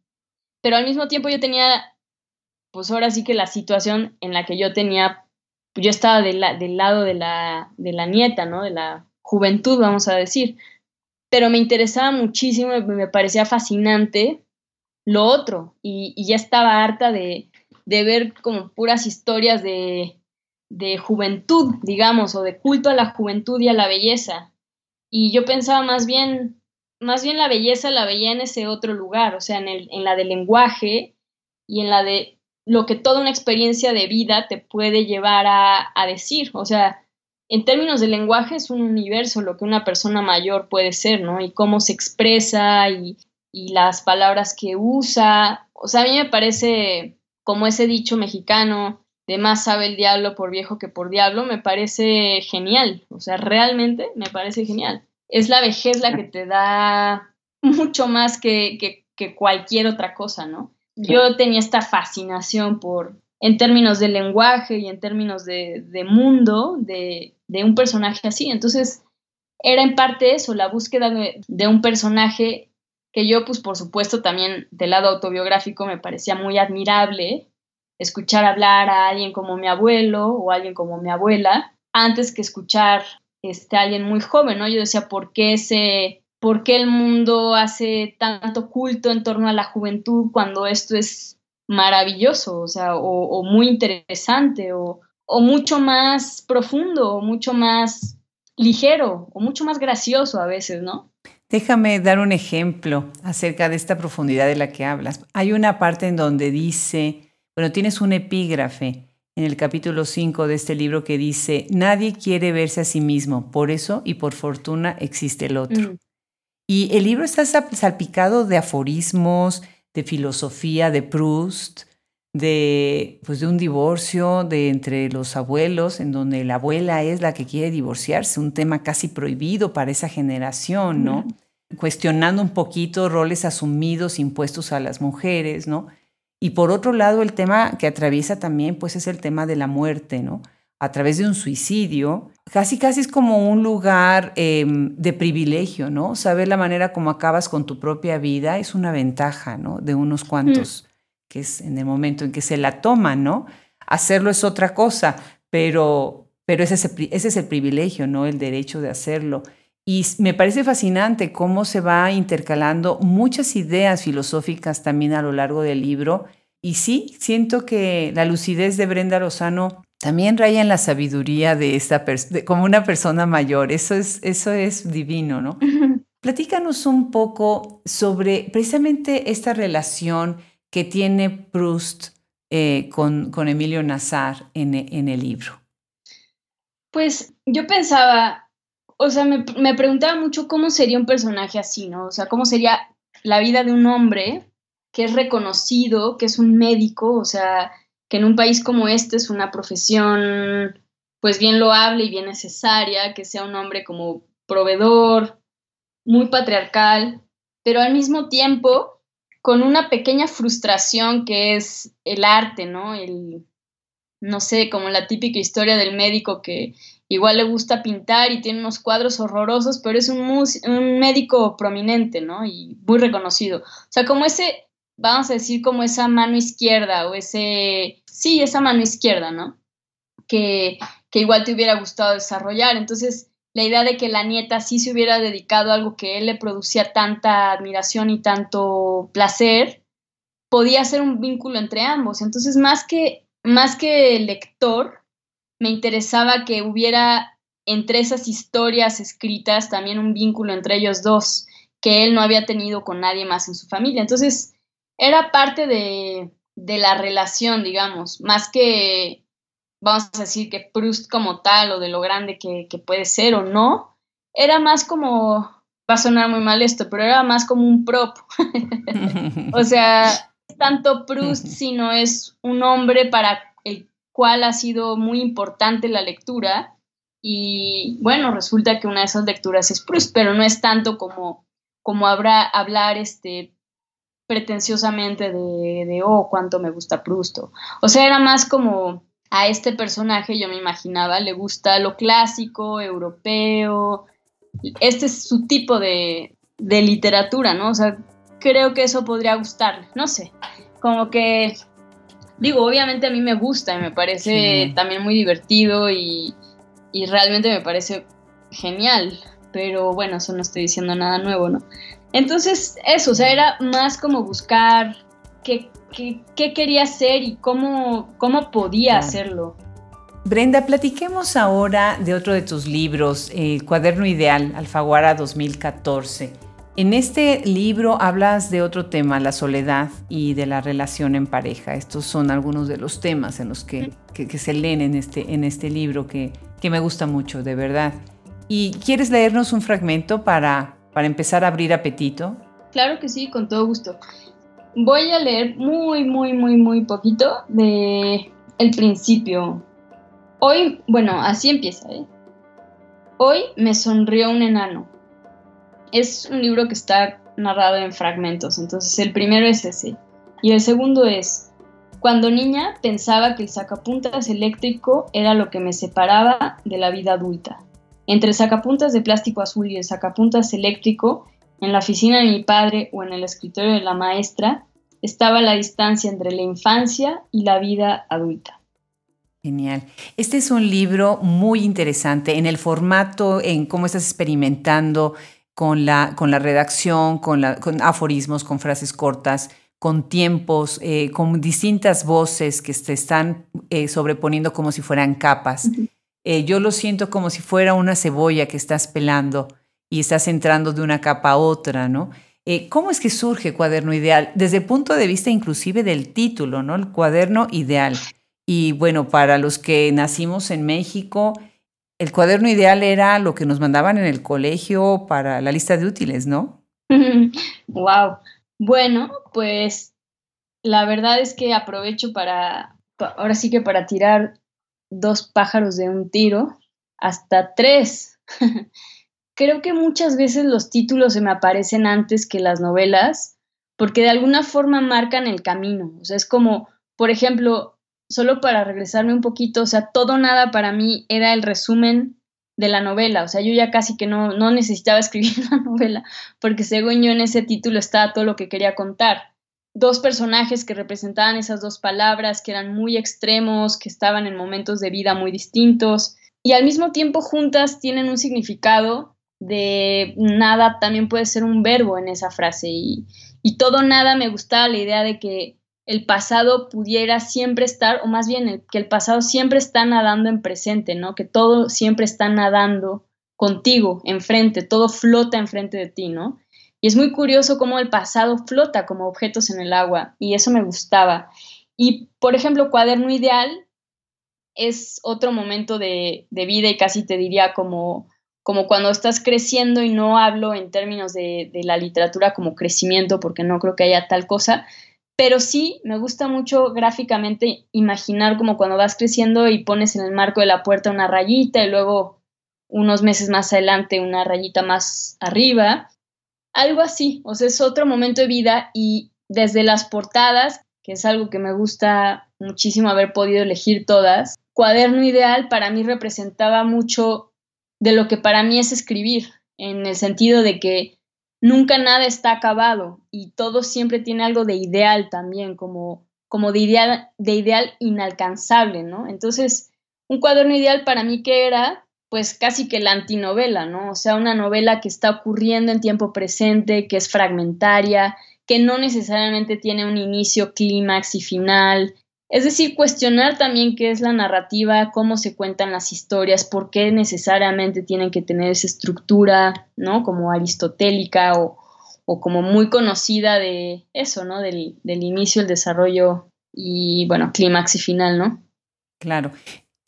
Pero al mismo tiempo yo tenía pues ahora sí que la situación en la que yo tenía, yo estaba del lado de la, de la nieta, ¿no? De la juventud, vamos a decir. Pero me interesaba muchísimo, me parecía fascinante lo otro y, ya estaba harta de, de, ver como puras historias de, de juventud, digamos, o de culto a la juventud y a la belleza. Y yo pensaba más bien, más bien la belleza la veía en ese otro lugar, o sea, en, en la del lenguaje y en la de lo que toda una experiencia de vida te puede llevar a, decir. O sea, en términos de lenguaje es un universo lo que una persona mayor puede ser, ¿no? Y cómo se expresa y, y las palabras que usa. O sea, a mí me parece como ese dicho mexicano de más sabe el diablo por viejo que por diablo, me parece genial. O sea, realmente me parece genial. Es la vejez la que te da mucho más que, que, que cualquier otra cosa, ¿no? Yo tenía esta fascinación por, en términos de lenguaje y en términos de, mundo, de, un personaje así. Entonces, era en parte eso, la búsqueda de, un personaje que yo, pues por supuesto, también del lado autobiográfico me parecía muy admirable escuchar hablar a alguien como mi abuelo o alguien como mi abuela, antes que escuchar este, a alguien muy joven, ¿no? Yo decía, ¿por qué ese por qué el mundo hace tanto culto en torno a la juventud cuando esto es maravilloso, o sea, o, muy interesante, o, mucho más profundo, o mucho más ligero, o mucho más gracioso a veces, ¿no? Déjame dar un ejemplo acerca de esta profundidad de la que hablas. Hay una parte en donde dice, bueno, tienes un epígrafe en el capítulo 5 de este libro que dice, nadie quiere verse a sí mismo, por eso y por fortuna existe el otro. Mm. Y el libro está salpicado de aforismos, de filosofía, de Proust, de, pues de un divorcio de entre los abuelos, en donde la abuela es la que quiere divorciarse, un tema casi prohibido para esa generación, ¿no? Cuestionando un poquito roles asumidos, impuestos a las mujeres, ¿no? Y por otro lado, el tema que atraviesa también, pues es el tema de la muerte, ¿no? A través de un suicidio, casi casi es como un lugar em, de privilegio, ¿no? Saber la manera como acabas con tu propia vida es una ventaja, ¿no? De unos cuantos que es en el momento en que se la toman, ¿no? Hacerlo es otra cosa, pero, pero ese, es el, ese es el privilegio, ¿no? El derecho de hacerlo. Y me parece fascinante cómo se va intercalando muchas ideas filosóficas también a lo largo del libro. Y sí, siento que la lucidez de Brenda Lozano también raya en la sabiduría de esta persona, como una persona mayor. Eso es, eso es divino, ¿no? Platícanos un poco sobre precisamente esta relación que tiene Proust eh, con, con, Emilio Nazar en, en, el libro? Pues yo pensaba, o sea, me, me, preguntaba mucho cómo sería un personaje así, ¿no? O sea, cómo sería la vida de un hombre que es reconocido, que es un médico, o sea, que en un país como este es una profesión pues bien loable y bien necesaria, que sea un hombre como proveedor, muy patriarcal, pero al mismo tiempo con una pequeña frustración que es el arte, ¿no? El, no sé, como la típica historia del médico que igual le gusta pintar y tiene unos cuadros horrorosos, pero es un, un médico prominente, ¿no? Y muy reconocido. O sea, como ese, vamos a decir, como esa mano izquierda o ese, sí, esa mano izquierda, ¿no? Que, que igual te hubiera gustado desarrollar. Entonces, la idea de que la nieta sí se hubiera dedicado a algo que él le producía tanta admiración y tanto placer, podía ser un vínculo entre ambos. Entonces, más que, más que lector, me interesaba que hubiera entre esas historias escritas también un vínculo entre ellos dos, que él no había tenido con nadie más en su familia. Entonces, era parte de, de la relación, digamos, más que vamos a decir que Proust como tal o de lo grande que, puede ser o no, era más como, va a sonar muy mal esto, pero era más como un prop. o sea, tanto Proust, sino es un hombre para el cual ha sido muy importante la lectura. Y bueno, resulta que una de esas lecturas es Proust, pero no es tanto como, como habrá, hablar este, pretenciosamente de, de, oh, cuánto me gusta Proust. O sea, era más como a este personaje, yo me imaginaba, le gusta lo clásico, europeo. Este es su tipo de, literatura, ¿no? O sea, creo que eso podría gustarle, no sé. Como que, digo, obviamente a mí me gusta y me parece también muy divertido y, y realmente me parece genial, pero bueno, eso no estoy diciendo nada nuevo, ¿no? Entonces, eso, o sea, era más como buscar qué, qué, quería hacer y cómo, cómo podía hacerlo. Brenda, platiquemos ahora de otro de tus libros, El Cuaderno Ideal, Alfaguara 2014. En este libro hablas de otro tema, la soledad y de la relación en pareja. Estos son algunos de los temas en los que, se leen en este, en este libro que, que, me gusta mucho, de verdad. ¿Y quieres leernos un fragmento para, para empezar a abrir apetito? Claro que sí, con todo gusto voy a leer muy, muy, muy, muy poquito de el principio. Hoy, bueno, así empieza, ¿eh? Hoy me sonrió un enano. Es un libro que está narrado en fragmentos, entonces el primero es ese. Y el segundo es, cuando niña pensaba que el sacapuntas eléctrico era lo que me separaba de la vida adulta. Entre el sacapuntas de plástico azul y el sacapuntas eléctrico en la oficina de mi padre o en el escritorio de la maestra estaba la distancia entre la infancia y la vida adulta. Genial. Este es un libro muy interesante en el formato, en cómo estás experimentando con la, con la redacción, con, la, con aforismos, con frases cortas, con tiempos, eh, con distintas voces que se están eh, sobreponiendo como si fueran capas. Eh, yo lo siento como si fuera una cebolla que estás pelando y estás entrando de una capa a otra, ¿no? Eh, ¿Cómo es que surge Cuaderno Ideal? Desde el punto de vista inclusive del título, ¿no? El Cuaderno Ideal. Y bueno, para los que nacimos en México, el cuaderno ideal era lo que nos mandaban en el colegio para la lista de útiles, ¿no? wow. Bueno, pues la verdad es que aprovecho para, ahora sí que para tirar dos pájaros de un tiro, hasta tres. Creo que muchas veces los títulos se me aparecen antes que las novelas, porque de alguna forma marcan el camino. O sea, es como, por ejemplo, solo para regresarme un poquito, o sea, todo nada para mí era el resumen de la novela, o sea, yo ya casi que no, no necesitaba escribir la novela, porque según yo en ese título estaba todo lo que quería contar. Dos personajes que representaban esas dos palabras, que eran muy extremos, que estaban en momentos de vida muy distintos, y al mismo tiempo juntas tienen un significado de nada, también puede ser un verbo en esa frase, y, y todo nada me gustaba la idea de que el pasado pudiera siempre estar, o más bien que el pasado siempre está nadando en presente, ¿no? Que todo siempre está nadando contigo, enfrente, todo flota enfrente de ti, ¿no? Y es muy curioso cómo el pasado flota como objetos en el agua, y eso me gustaba. Y, por ejemplo, Cuaderno Ideal es otro momento de, vida y casi te diría como, como cuando estás creciendo y no hablo en términos de, de la literatura como crecimiento, porque no creo que haya tal cosa, pero sí me gusta mucho gráficamente imaginar como cuando vas creciendo y pones en el marco de la puerta una rayita y luego unos meses más adelante una rayita más arriba. Algo así, o sea, es otro momento de vida y desde las portadas, que es algo que me gusta muchísimo haber podido elegir todas, cuaderno ideal para mí representaba mucho de lo que para mí es escribir, en el sentido de que nunca nada está acabado y todo siempre tiene algo de ideal también, como, como de, ideal, de ideal inalcanzable, ¿no? Entonces, un cuaderno ideal para mí que era, pues casi que la antinovela, ¿no? O sea, una novela que está ocurriendo en tiempo presente, que es fragmentaria, que no necesariamente tiene un inicio, clímax y final, es decir, cuestionar también qué es la narrativa, cómo se cuentan las historias, por qué necesariamente tienen que tener esa estructura, ¿no? Como aristotélica o, como muy conocida de eso, ¿no? Del, inicio, el desarrollo y, bueno, clímax y final, ¿no? Claro.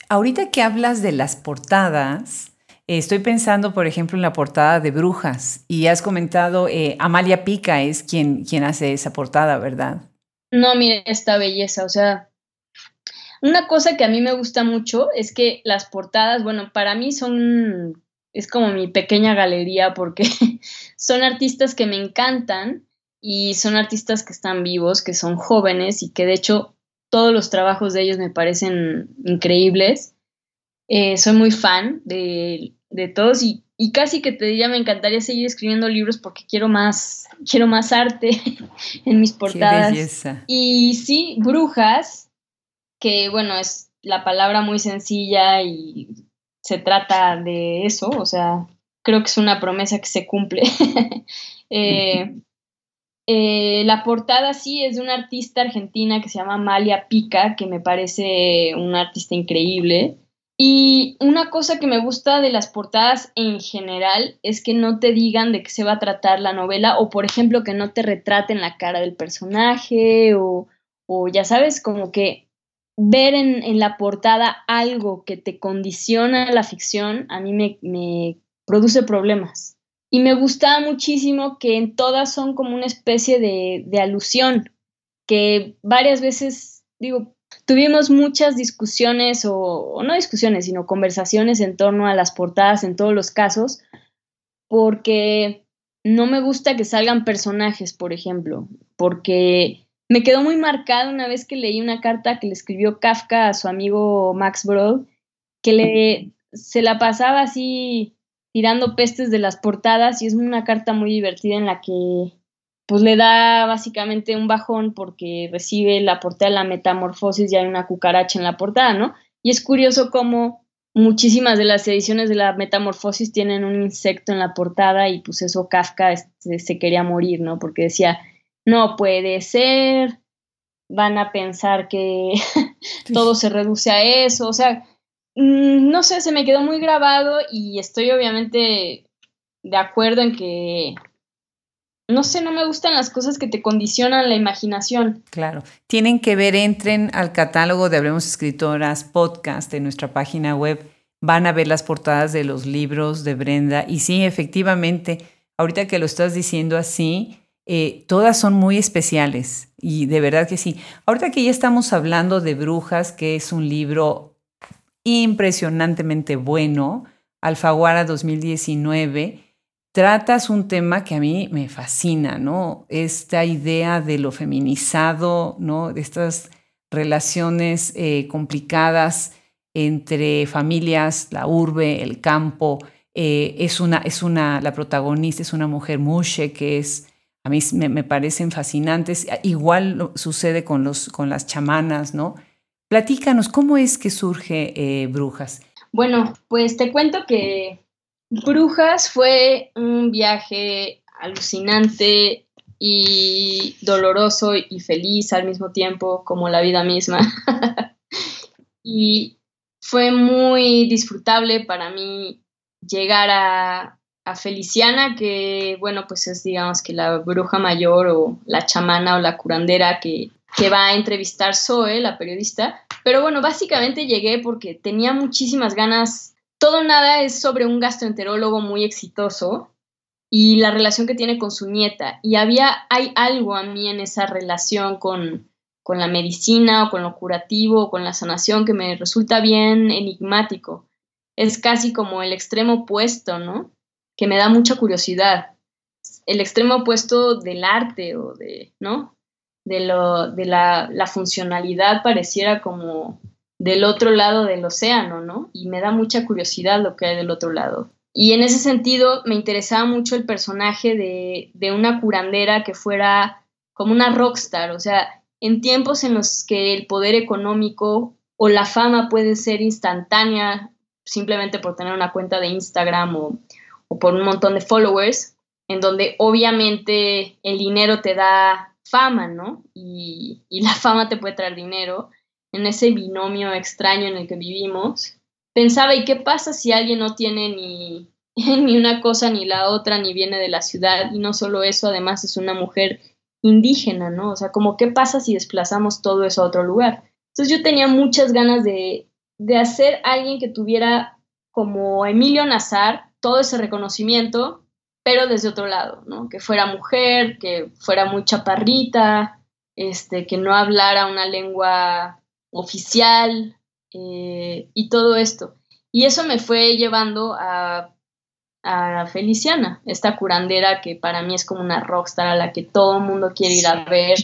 Ahorita que hablas de las portadas, estoy pensando, por ejemplo, en la portada de Brujas y has comentado, eh, Amalia Pica es quien, quien hace esa portada, ¿verdad? No, mire esta belleza, o sea, una cosa que a mí me gusta mucho es que las portadas, bueno, para mí son, es como mi pequeña galería porque son artistas que me encantan y son artistas que están vivos, que son jóvenes y que de hecho todos los trabajos de ellos me parecen increíbles. Eh, soy muy fan de, todos y, y, casi que te diría me encantaría seguir escribiendo libros porque quiero más, quiero más arte en mis portadas. Y sí, Brujas que bueno, es la palabra muy sencilla y se trata de eso, o sea, creo que es una promesa que se cumple. Eh, eh, la portada sí es de una artista argentina que se llama Malia Pica, que me parece una artista increíble. Y una cosa que me gusta de las portadas en general es que no te digan de qué se va a tratar la novela o, por ejemplo, que no te retraten la cara del personaje o, o ya sabes, como que ver en, la portada algo que te condiciona la ficción, a mí me, produce problemas. Y me gusta muchísimo que en todas son como una especie de, alusión, que varias veces, digo, tuvimos muchas discusiones, o, o, no discusiones, sino conversaciones en torno a las portadas en todos los casos, porque no me gusta que salgan personajes, por ejemplo, porque me quedó muy marcado una vez que leí una carta que le escribió Kafka a su amigo Max Brod, que le, se la pasaba así tirando pestes de las portadas y es una carta muy divertida en la que pues le da básicamente un bajón porque recibe la portada de la metamorfosis y hay una cucaracha en la portada, ¿no? Y es curioso cómo muchísimas de las ediciones de la metamorfosis tienen un insecto en la portada y pues eso Kafka este, se quería morir, ¿no? Porque decía, no puede ser, van a pensar que todo se reduce a eso, o sea, no sé, se me quedó muy grabado y estoy obviamente de acuerdo en que, no sé, no me gustan las cosas que te condicionan la imaginación. Claro, tienen que ver, entren al catálogo de Hablemos Escritoras podcast en nuestra página web, van a ver las portadas de los libros de Brenda y sí, efectivamente, ahorita que lo estás diciendo así, eh, todas son muy especiales y de verdad que sí. Ahorita que ya estamos hablando de Brujas, que es un libro impresionantemente bueno, Alfaguara 2019, tratas un tema que a mí me fascina, ¿no? Esta idea de lo feminizado, ¿no? De estas relaciones eh, complicadas entre familias, la urbe, el campo. Eh, es una, es una, la protagonista es una mujer mushe que es a mí me, parecen fascinantes. Igual sucede con, los, con las chamanas, ¿no? Platícanos, ¿cómo es que surge eh, Brujas? Bueno, pues te cuento que Brujas fue un viaje alucinante y doloroso y feliz al mismo tiempo, como la vida misma. y fue muy disfrutable para mí llegar a, a Feliciana, que bueno, pues es digamos que la bruja mayor o la chamana o la curandera que, que va a entrevistar Zoe, la periodista. Pero bueno, básicamente llegué porque tenía muchísimas ganas. Todo nada es sobre un gastroenterólogo muy exitoso y la relación que tiene con su nieta. Y había, hay algo a mí en esa relación con, con la medicina o con lo curativo o con la sanación que me resulta bien enigmático. Es casi como el extremo opuesto, ¿no? que me da mucha curiosidad. El extremo opuesto del arte o de, ¿no? De, lo, de la, la funcionalidad pareciera como del otro lado del océano, ¿no? Y me da mucha curiosidad lo que hay del otro lado. Y en ese sentido me interesaba mucho el personaje de, de, una curandera que fuera como una rockstar, o sea, en tiempos en los que el poder económico o la fama puede ser instantánea simplemente por tener una cuenta de Instagram o, o por un montón de followers, en donde obviamente el dinero te da fama, ¿no? Y, la fama te puede traer dinero, en ese binomio extraño en el que vivimos. Pensaba, ¿y qué pasa si alguien no tiene ni, ni una cosa ni la otra, ni viene de la ciudad? Y no solo eso, además es una mujer indígena, ¿no? O sea, como, ¿qué pasa si desplazamos todo eso a otro lugar? Entonces yo tenía muchas ganas de, de hacer alguien que tuviera como Emilio Nazar, todo ese reconocimiento, pero desde otro lado, ¿no? Que fuera mujer, que fuera muy chaparrita, este, que no hablara una lengua oficial eh, y todo esto. Y eso me fue llevando a, a Feliciana, esta curandera que para mí es como una rockstar a la que todo el mundo quiere ir a ver,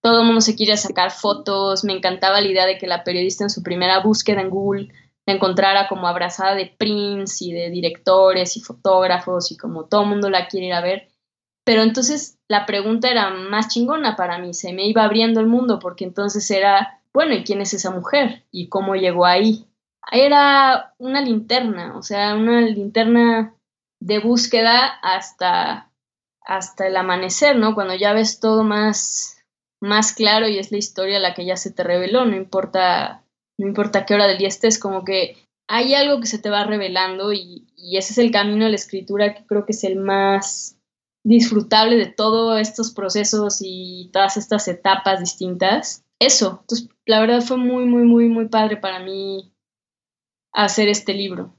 todo el mundo se quiere sacar fotos, me encantaba la idea de que la periodista en su primera búsqueda en Google la encontrara como abrazada de prints y de directores y fotógrafos y como todo el mundo la quiere ir a ver. Pero entonces la pregunta era más chingona para mí, se me iba abriendo el mundo porque entonces era, bueno, ¿y quién es esa mujer? ¿Y cómo llegó ahí? Era una linterna, o sea, una linterna de búsqueda hasta, hasta el amanecer, ¿no? Cuando ya ves todo más, más claro y es la historia la que ya se te reveló, no importa no importa qué hora del día estés, como que hay algo que se te va revelando y, ese es el camino de la escritura que creo que es el más disfrutable de todos estos procesos y todas estas etapas distintas. Eso, entonces la verdad fue muy, muy, muy, muy padre para mí hacer este libro.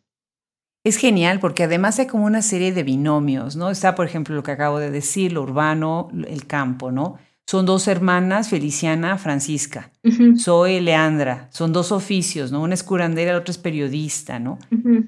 Es genial porque además hay como una serie de binomios, ¿no? Está, por ejemplo, lo que acabo de decir, lo urbano, el campo, ¿no? Son dos hermanas, Feliciana, Francisca. Soy Leandra. Son dos oficios, ¿no? Una es curandera, la otra es periodista, ¿no?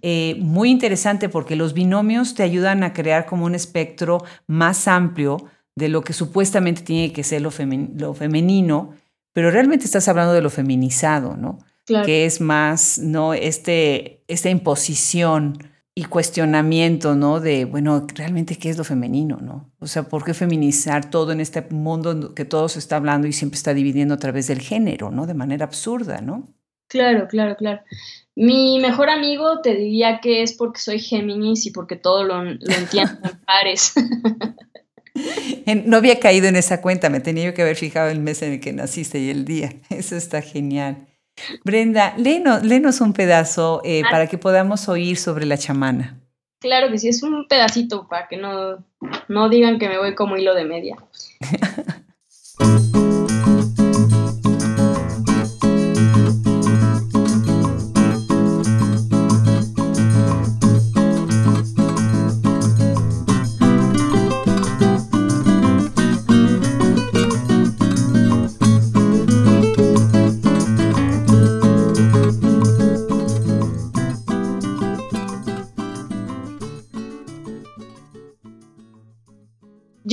Eh, muy interesante porque los binomios te ayudan a crear como un espectro más amplio de lo que supuestamente tiene que ser lo, femenino, pero realmente estás hablando de lo feminizado, ¿no? Que es más, ¿no? Este, esta imposición y cuestionamiento, ¿no? De, bueno, realmente qué es lo femenino, ¿no? O sea, ¿por qué feminizar todo en este mundo que todo se está hablando y siempre está dividiendo a través del género, ¿no? De manera absurda, ¿no? Claro, claro, claro. Mi mejor amigo te diría que es porque soy Géminis y porque todo lo, lo entiendo en pares. no había caído en esa cuenta, me tenía que haber fijado el mes en el que naciste y el día. Eso está genial. Brenda, léenos, un pedazo eh, ah. para que podamos oír sobre la chamana. Claro que sí, es un pedacito para que no, no digan que me voy como hilo de media.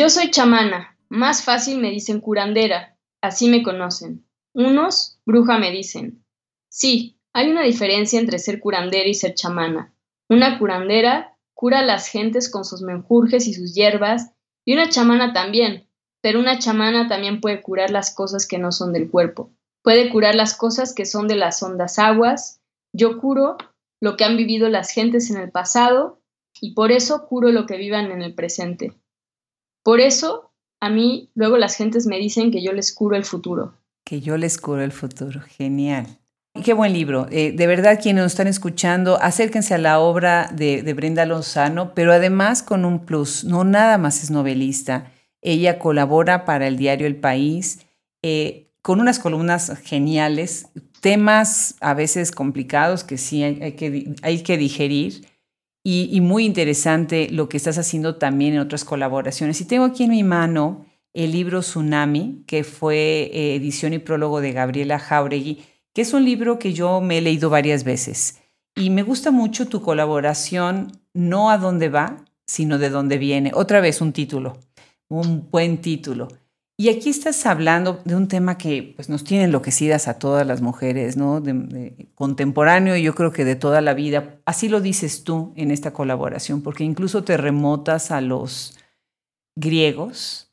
Yo soy chamana, más fácil me dicen curandera, así me conocen. Unos, bruja me dicen. Sí, hay una diferencia entre ser curandera y ser chamana. Una curandera cura a las gentes con sus menjurjes y sus hierbas, y una chamana también, pero una chamana también puede curar las cosas que no son del cuerpo. Puede curar las cosas que son de las hondas aguas. Yo curo lo que han vivido las gentes en el pasado y por eso curo lo que vivan en el presente. Por eso, a mí luego las gentes me dicen que yo les curo el futuro. Que yo les curo el futuro. Genial. Qué buen libro. Eh, de verdad, quienes nos están escuchando, acérquense a la obra de, Brenda Lozano, pero además con un plus. No nada más es novelista. Ella colabora para el diario El País eh, con unas columnas geniales, temas a veces complicados que sí que, hay que digerir y, muy interesante lo que estás haciendo también en otras colaboraciones. Y tengo aquí en mi mano el libro Tsunami, que fue eh, edición y prólogo de Gabriela Jauregui, que es un libro que yo me he leído varias veces. Y me gusta mucho tu colaboración, no a dónde va, sino de dónde viene. Otra vez un título, un buen título. Y aquí estás hablando de un tema que pues, nos tiene enloquecidas a todas las mujeres, ¿no? De, contemporáneo y yo creo que de toda la vida. Así lo dices tú en esta colaboración, porque incluso te remotas a los griegos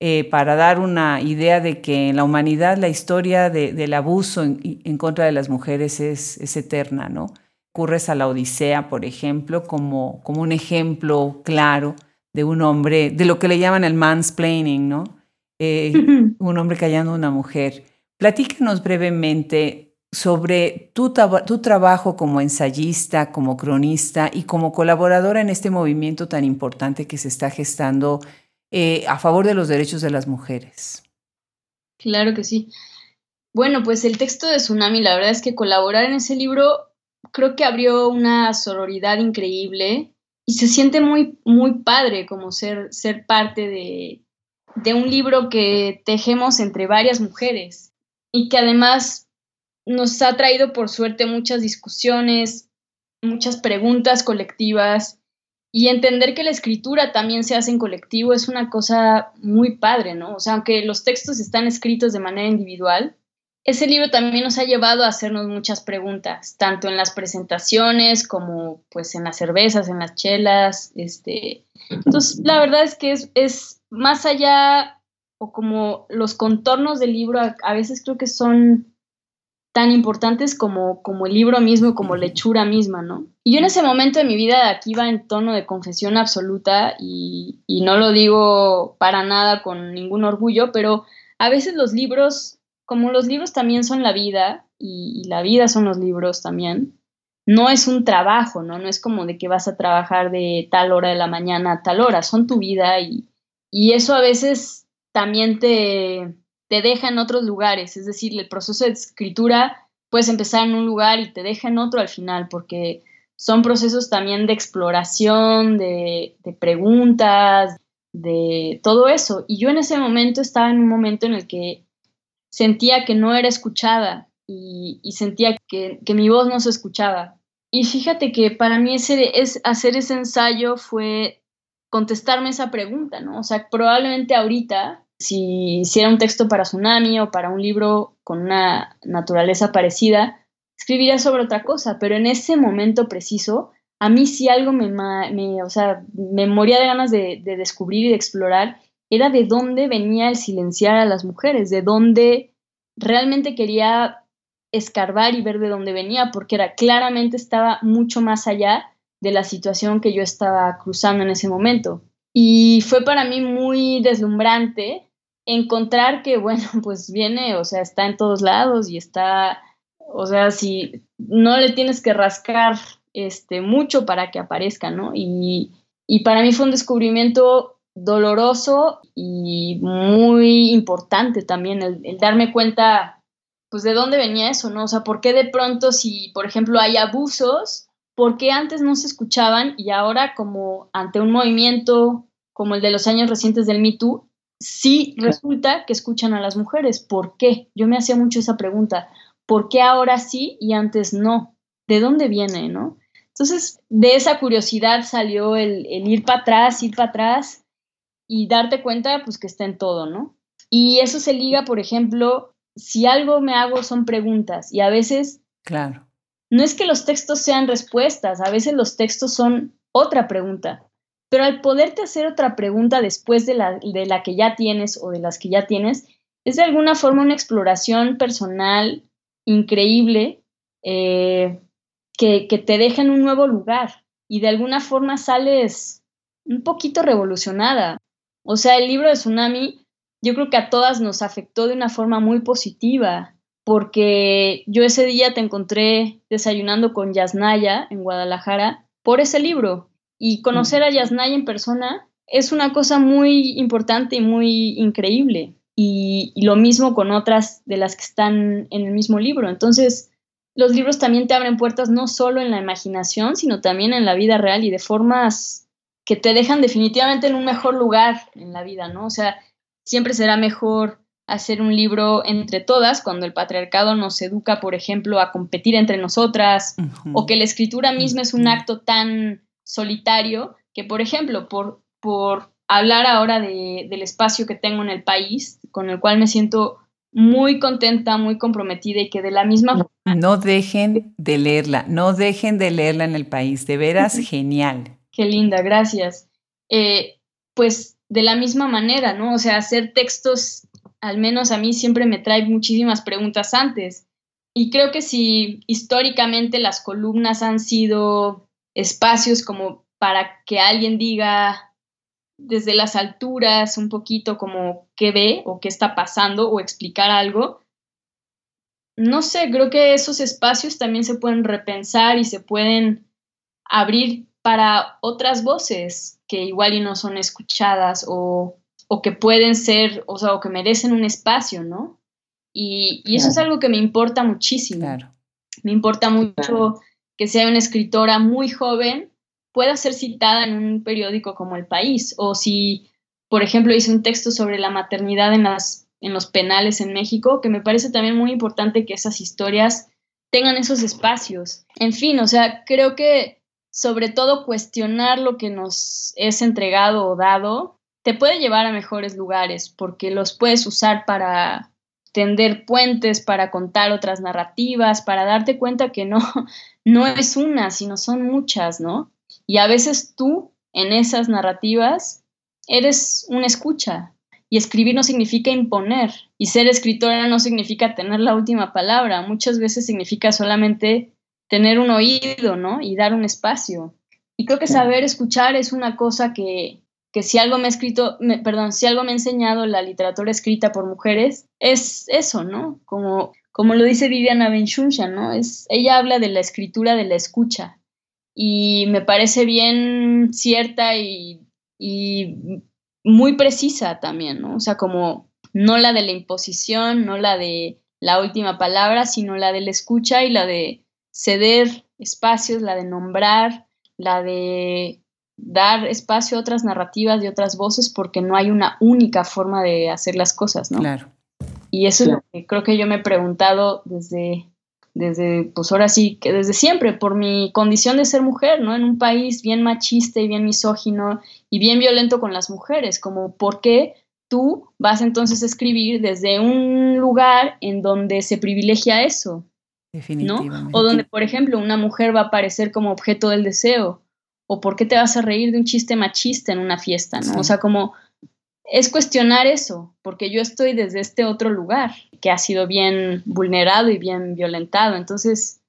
eh, para dar una idea de que en la humanidad la historia del abuso en, contra de las mujeres es, eterna, ¿no? Curres a la Odisea, por ejemplo, como, como un ejemplo claro de un hombre, de lo que le llaman el mansplaining, ¿no? Eh, un hombre callando a una mujer. Platícanos brevemente sobre tu, tu, trabajo como ensayista, como cronista y como colaboradora en este movimiento tan importante que se está gestando eh, a favor de los derechos de las mujeres. Claro que sí. Bueno, pues el texto de Tsunami, la verdad es que colaborar en ese libro creo que abrió una sororidad increíble y se siente muy, muy padre como ser, ser parte de, de un libro que tejemos entre varias mujeres y que además nos ha traído por suerte muchas discusiones, muchas preguntas colectivas y entender que la escritura también se hace en colectivo es una cosa muy padre, ¿no? O sea, aunque los textos están escritos de manera individual, ese libro también nos ha llevado a hacernos muchas preguntas, tanto en las presentaciones como pues en las cervezas, en las chelas, este. Entonces, la verdad es que es, es más allá o como los contornos del libro a, veces creo que son tan importantes como, como el libro mismo, como la hechura misma, ¿no? Y yo en ese momento de mi vida aquí iba en tono de confesión absoluta y, no lo digo para nada con ningún orgullo, pero a veces los libros, como los libros también son la vida y, y la vida son los libros también, no es un trabajo, ¿no? No es como de que vas a trabajar de tal hora de la mañana a tal hora, son tu vida y, y eso a veces también te, te deja en otros lugares, es decir, el proceso de escritura puedes empezar en un lugar y te deja en otro al final, porque son procesos también de exploración, de, preguntas, de todo eso. Y yo en ese momento estaba en un momento en el que sentía que no era escuchada y, sentía que, que, mi voz no se escuchaba. Y fíjate que para mí ese, es, hacer ese ensayo fue contestarme esa pregunta, ¿no? O sea, probablemente ahorita, si hiciera un texto para Tsunami o para un libro con una naturaleza parecida, escribiría sobre otra cosa, pero en ese momento preciso, a mí sí algo me, o sea, me moría de ganas de, de descubrir y de explorar, era de dónde venía el silenciar a las mujeres, de dónde realmente quería escarbar y ver de dónde venía, porque era claramente estaba mucho más allá de la situación que yo estaba cruzando en ese momento. Y fue para mí muy deslumbrante encontrar que, bueno, pues viene, o sea, está en todos lados y está, o sea, si no le tienes que rascar este, mucho para que aparezca, ¿no? Y, y para mí fue un descubrimiento doloroso y muy importante también el, darme cuenta, pues, de dónde venía eso, ¿no? O sea, ¿por qué de pronto si, por ejemplo, hay abusos, por qué antes no se escuchaban y ahora como ante un movimiento como el de los años recientes del Me Too, sí resulta que escuchan a las mujeres? ¿Por qué? Yo me hacía mucho esa pregunta. ¿Por qué ahora sí y antes no? ¿De dónde viene, no? Entonces, de esa curiosidad salió el, el ir para atrás, ir para atrás y darte cuenta, pues, que está en todo, ¿no? Y eso se liga, por ejemplo, si algo me hago son preguntas y a veces... Claro. No es que los textos sean respuestas, a veces los textos son otra pregunta, pero al poderte hacer otra pregunta después de la, de la que ya tienes o de las que ya tienes, es de alguna forma una exploración personal increíble eh, que, que te deja en un nuevo lugar y de alguna forma sales un poquito revolucionada. O sea, el libro de Tsunami yo creo que a todas nos afectó de una forma muy positiva, porque yo ese día te encontré desayunando con Yasnaya en Guadalajara por ese libro. Y conocer a Yasnaya en persona es una cosa muy importante y muy increíble. Y, y, lo mismo con otras de las que están en el mismo libro. Entonces, los libros también te abren puertas no solo en la imaginación, sino también en la vida real y de formas que te dejan definitivamente en un mejor lugar en la vida, ¿no? O sea, siempre será mejor hacer un libro entre todas cuando el patriarcado nos educa, por ejemplo, a competir entre nosotras, o que la escritura misma es un acto tan solitario que, por ejemplo, por, por hablar ahora de, del espacio que tengo en el país, con el cual me siento muy contenta, muy comprometida y que de la misma forma... No dejen de leerla, no dejen de leerla en el país, de veras genial. Qué linda, gracias. Eh, pues de la misma manera, ¿no? O sea, hacer textos, al menos a mí siempre me trae muchísimas preguntas antes. Y creo que si históricamente las columnas han sido espacios como para que alguien diga desde las alturas un poquito como qué ve o qué está pasando o explicar algo, no sé, creo que esos espacios también se pueden repensar y se pueden abrir para otras voces que igual y no son escuchadas o, que pueden ser, o sea, o que merecen un espacio, ¿no? Y, eso es algo que me importa muchísimo. Me importa mucho que sea una escritora muy joven, pueda ser citada en un periódico como El País, o si, por ejemplo, hice un texto sobre la maternidad en, las, en los penales en México, que me parece también muy importante que esas historias tengan esos espacios. En fin, o sea, creo que sobre todo cuestionar lo que nos es entregado o dado, te puede llevar a mejores lugares porque los puedes usar para tender puentes, para contar otras narrativas, para darte cuenta que no, no es una, sino son muchas, ¿no? Y a veces tú, en esas narrativas, eres una escucha. Y escribir no significa imponer. Y ser escritora no significa tener la última palabra. Muchas veces significa solamente tener un oído, ¿no? Y dar un espacio. Y creo que saber escuchar es una cosa que, que si algo me ha escrito, perdón, si algo me ha enseñado la literatura escrita por mujeres, es eso, ¿no? Como, como lo dice Viviana Benchunsha, ¿no? Es, ella habla de la escritura de la escucha y me parece bien cierta y, y muy precisa también, ¿no? O sea, como no la de la imposición, no la de la última palabra, sino la de la escucha y la de ceder espacios, la de nombrar, la de dar espacio a otras narrativas y otras voces porque no hay una única forma de hacer las cosas, ¿no? Claro. Y eso es lo que creo que yo me he preguntado desde, desde, pues ahora sí, que desde siempre, por mi condición de ser mujer, ¿no? En un país bien machista y bien misógino y bien violento con las mujeres, como por qué tú vas entonces a escribir desde un lugar en donde se privilegia eso, Definitivamente. O donde, por ejemplo, una mujer va a aparecer como objeto del deseo. O por qué te vas a reír de un chiste machista en una fiesta, ¿no? O sea, como es cuestionar eso, porque yo estoy desde este otro lugar que ha sido bien vulnerado y bien violentado. Entonces,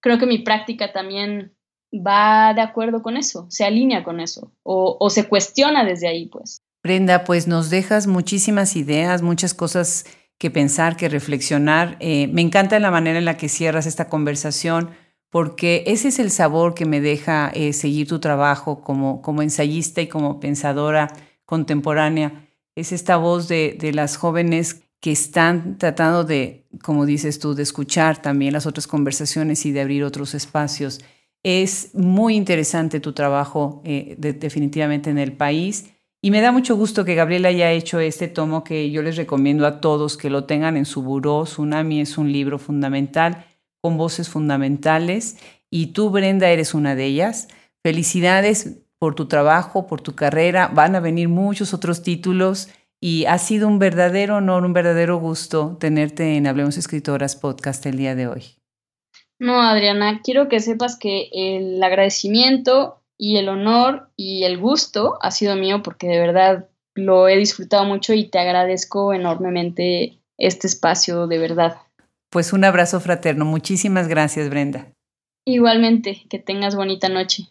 creo que mi práctica también va de acuerdo con eso, se alinea con eso, o, o se cuestiona desde ahí, pues. Brenda, pues nos dejas muchísimas ideas, muchas cosas que pensar, que reflexionar. Eh, me encanta la manera en la que cierras esta conversación porque ese es el sabor que me deja eh, seguir tu trabajo como, como ensayista y como pensadora contemporánea. Es esta voz de, de las jóvenes que están tratando de, como dices tú, de escuchar también las otras conversaciones y de abrir otros espacios. Es muy interesante tu trabajo eh, definitivamente en el país y me da mucho gusto que Gabriela haya hecho este tomo que yo les recomiendo a todos que lo tengan en su buró. Tsunami es un libro fundamental con voces fundamentales y tú, Brenda, eres una de ellas. Felicidades por tu trabajo, por tu carrera. Van a venir muchos otros títulos y ha sido un verdadero honor, un verdadero gusto tenerte en Hablemos Escritoras Podcast el día de hoy. No, Adriana, quiero que sepas que el agradecimiento y el honor y el gusto ha sido mío porque de verdad lo he disfrutado mucho y te agradezco enormemente este espacio, de verdad. Pues un abrazo fraterno. Muchísimas gracias, Brenda. Igualmente, que tengas bonita noche.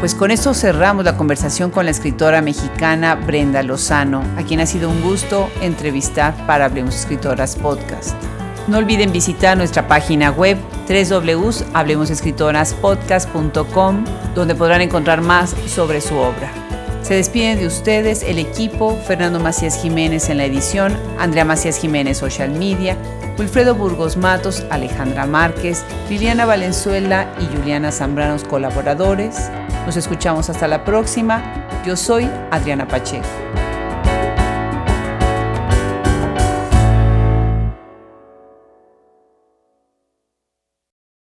Pues con esto cerramos la conversación con la escritora mexicana Brenda Lozano, a quien ha sido un gusto entrevistar para Hablemos Escritoras Podcast. No olviden visitar nuestra página web www.hablemosescritoraspodcast.com, donde podrán encontrar más sobre su obra. Se despiden de ustedes el equipo, Fernando Macías Jiménez en la edición, Andrea Macías Jiménez Social Media, Wilfredo Burgos Matos, Alejandra Márquez, Liliana Valenzuela y Juliana Zambranos colaboradores. Nos escuchamos hasta la próxima. Yo soy Adriana Pacheco.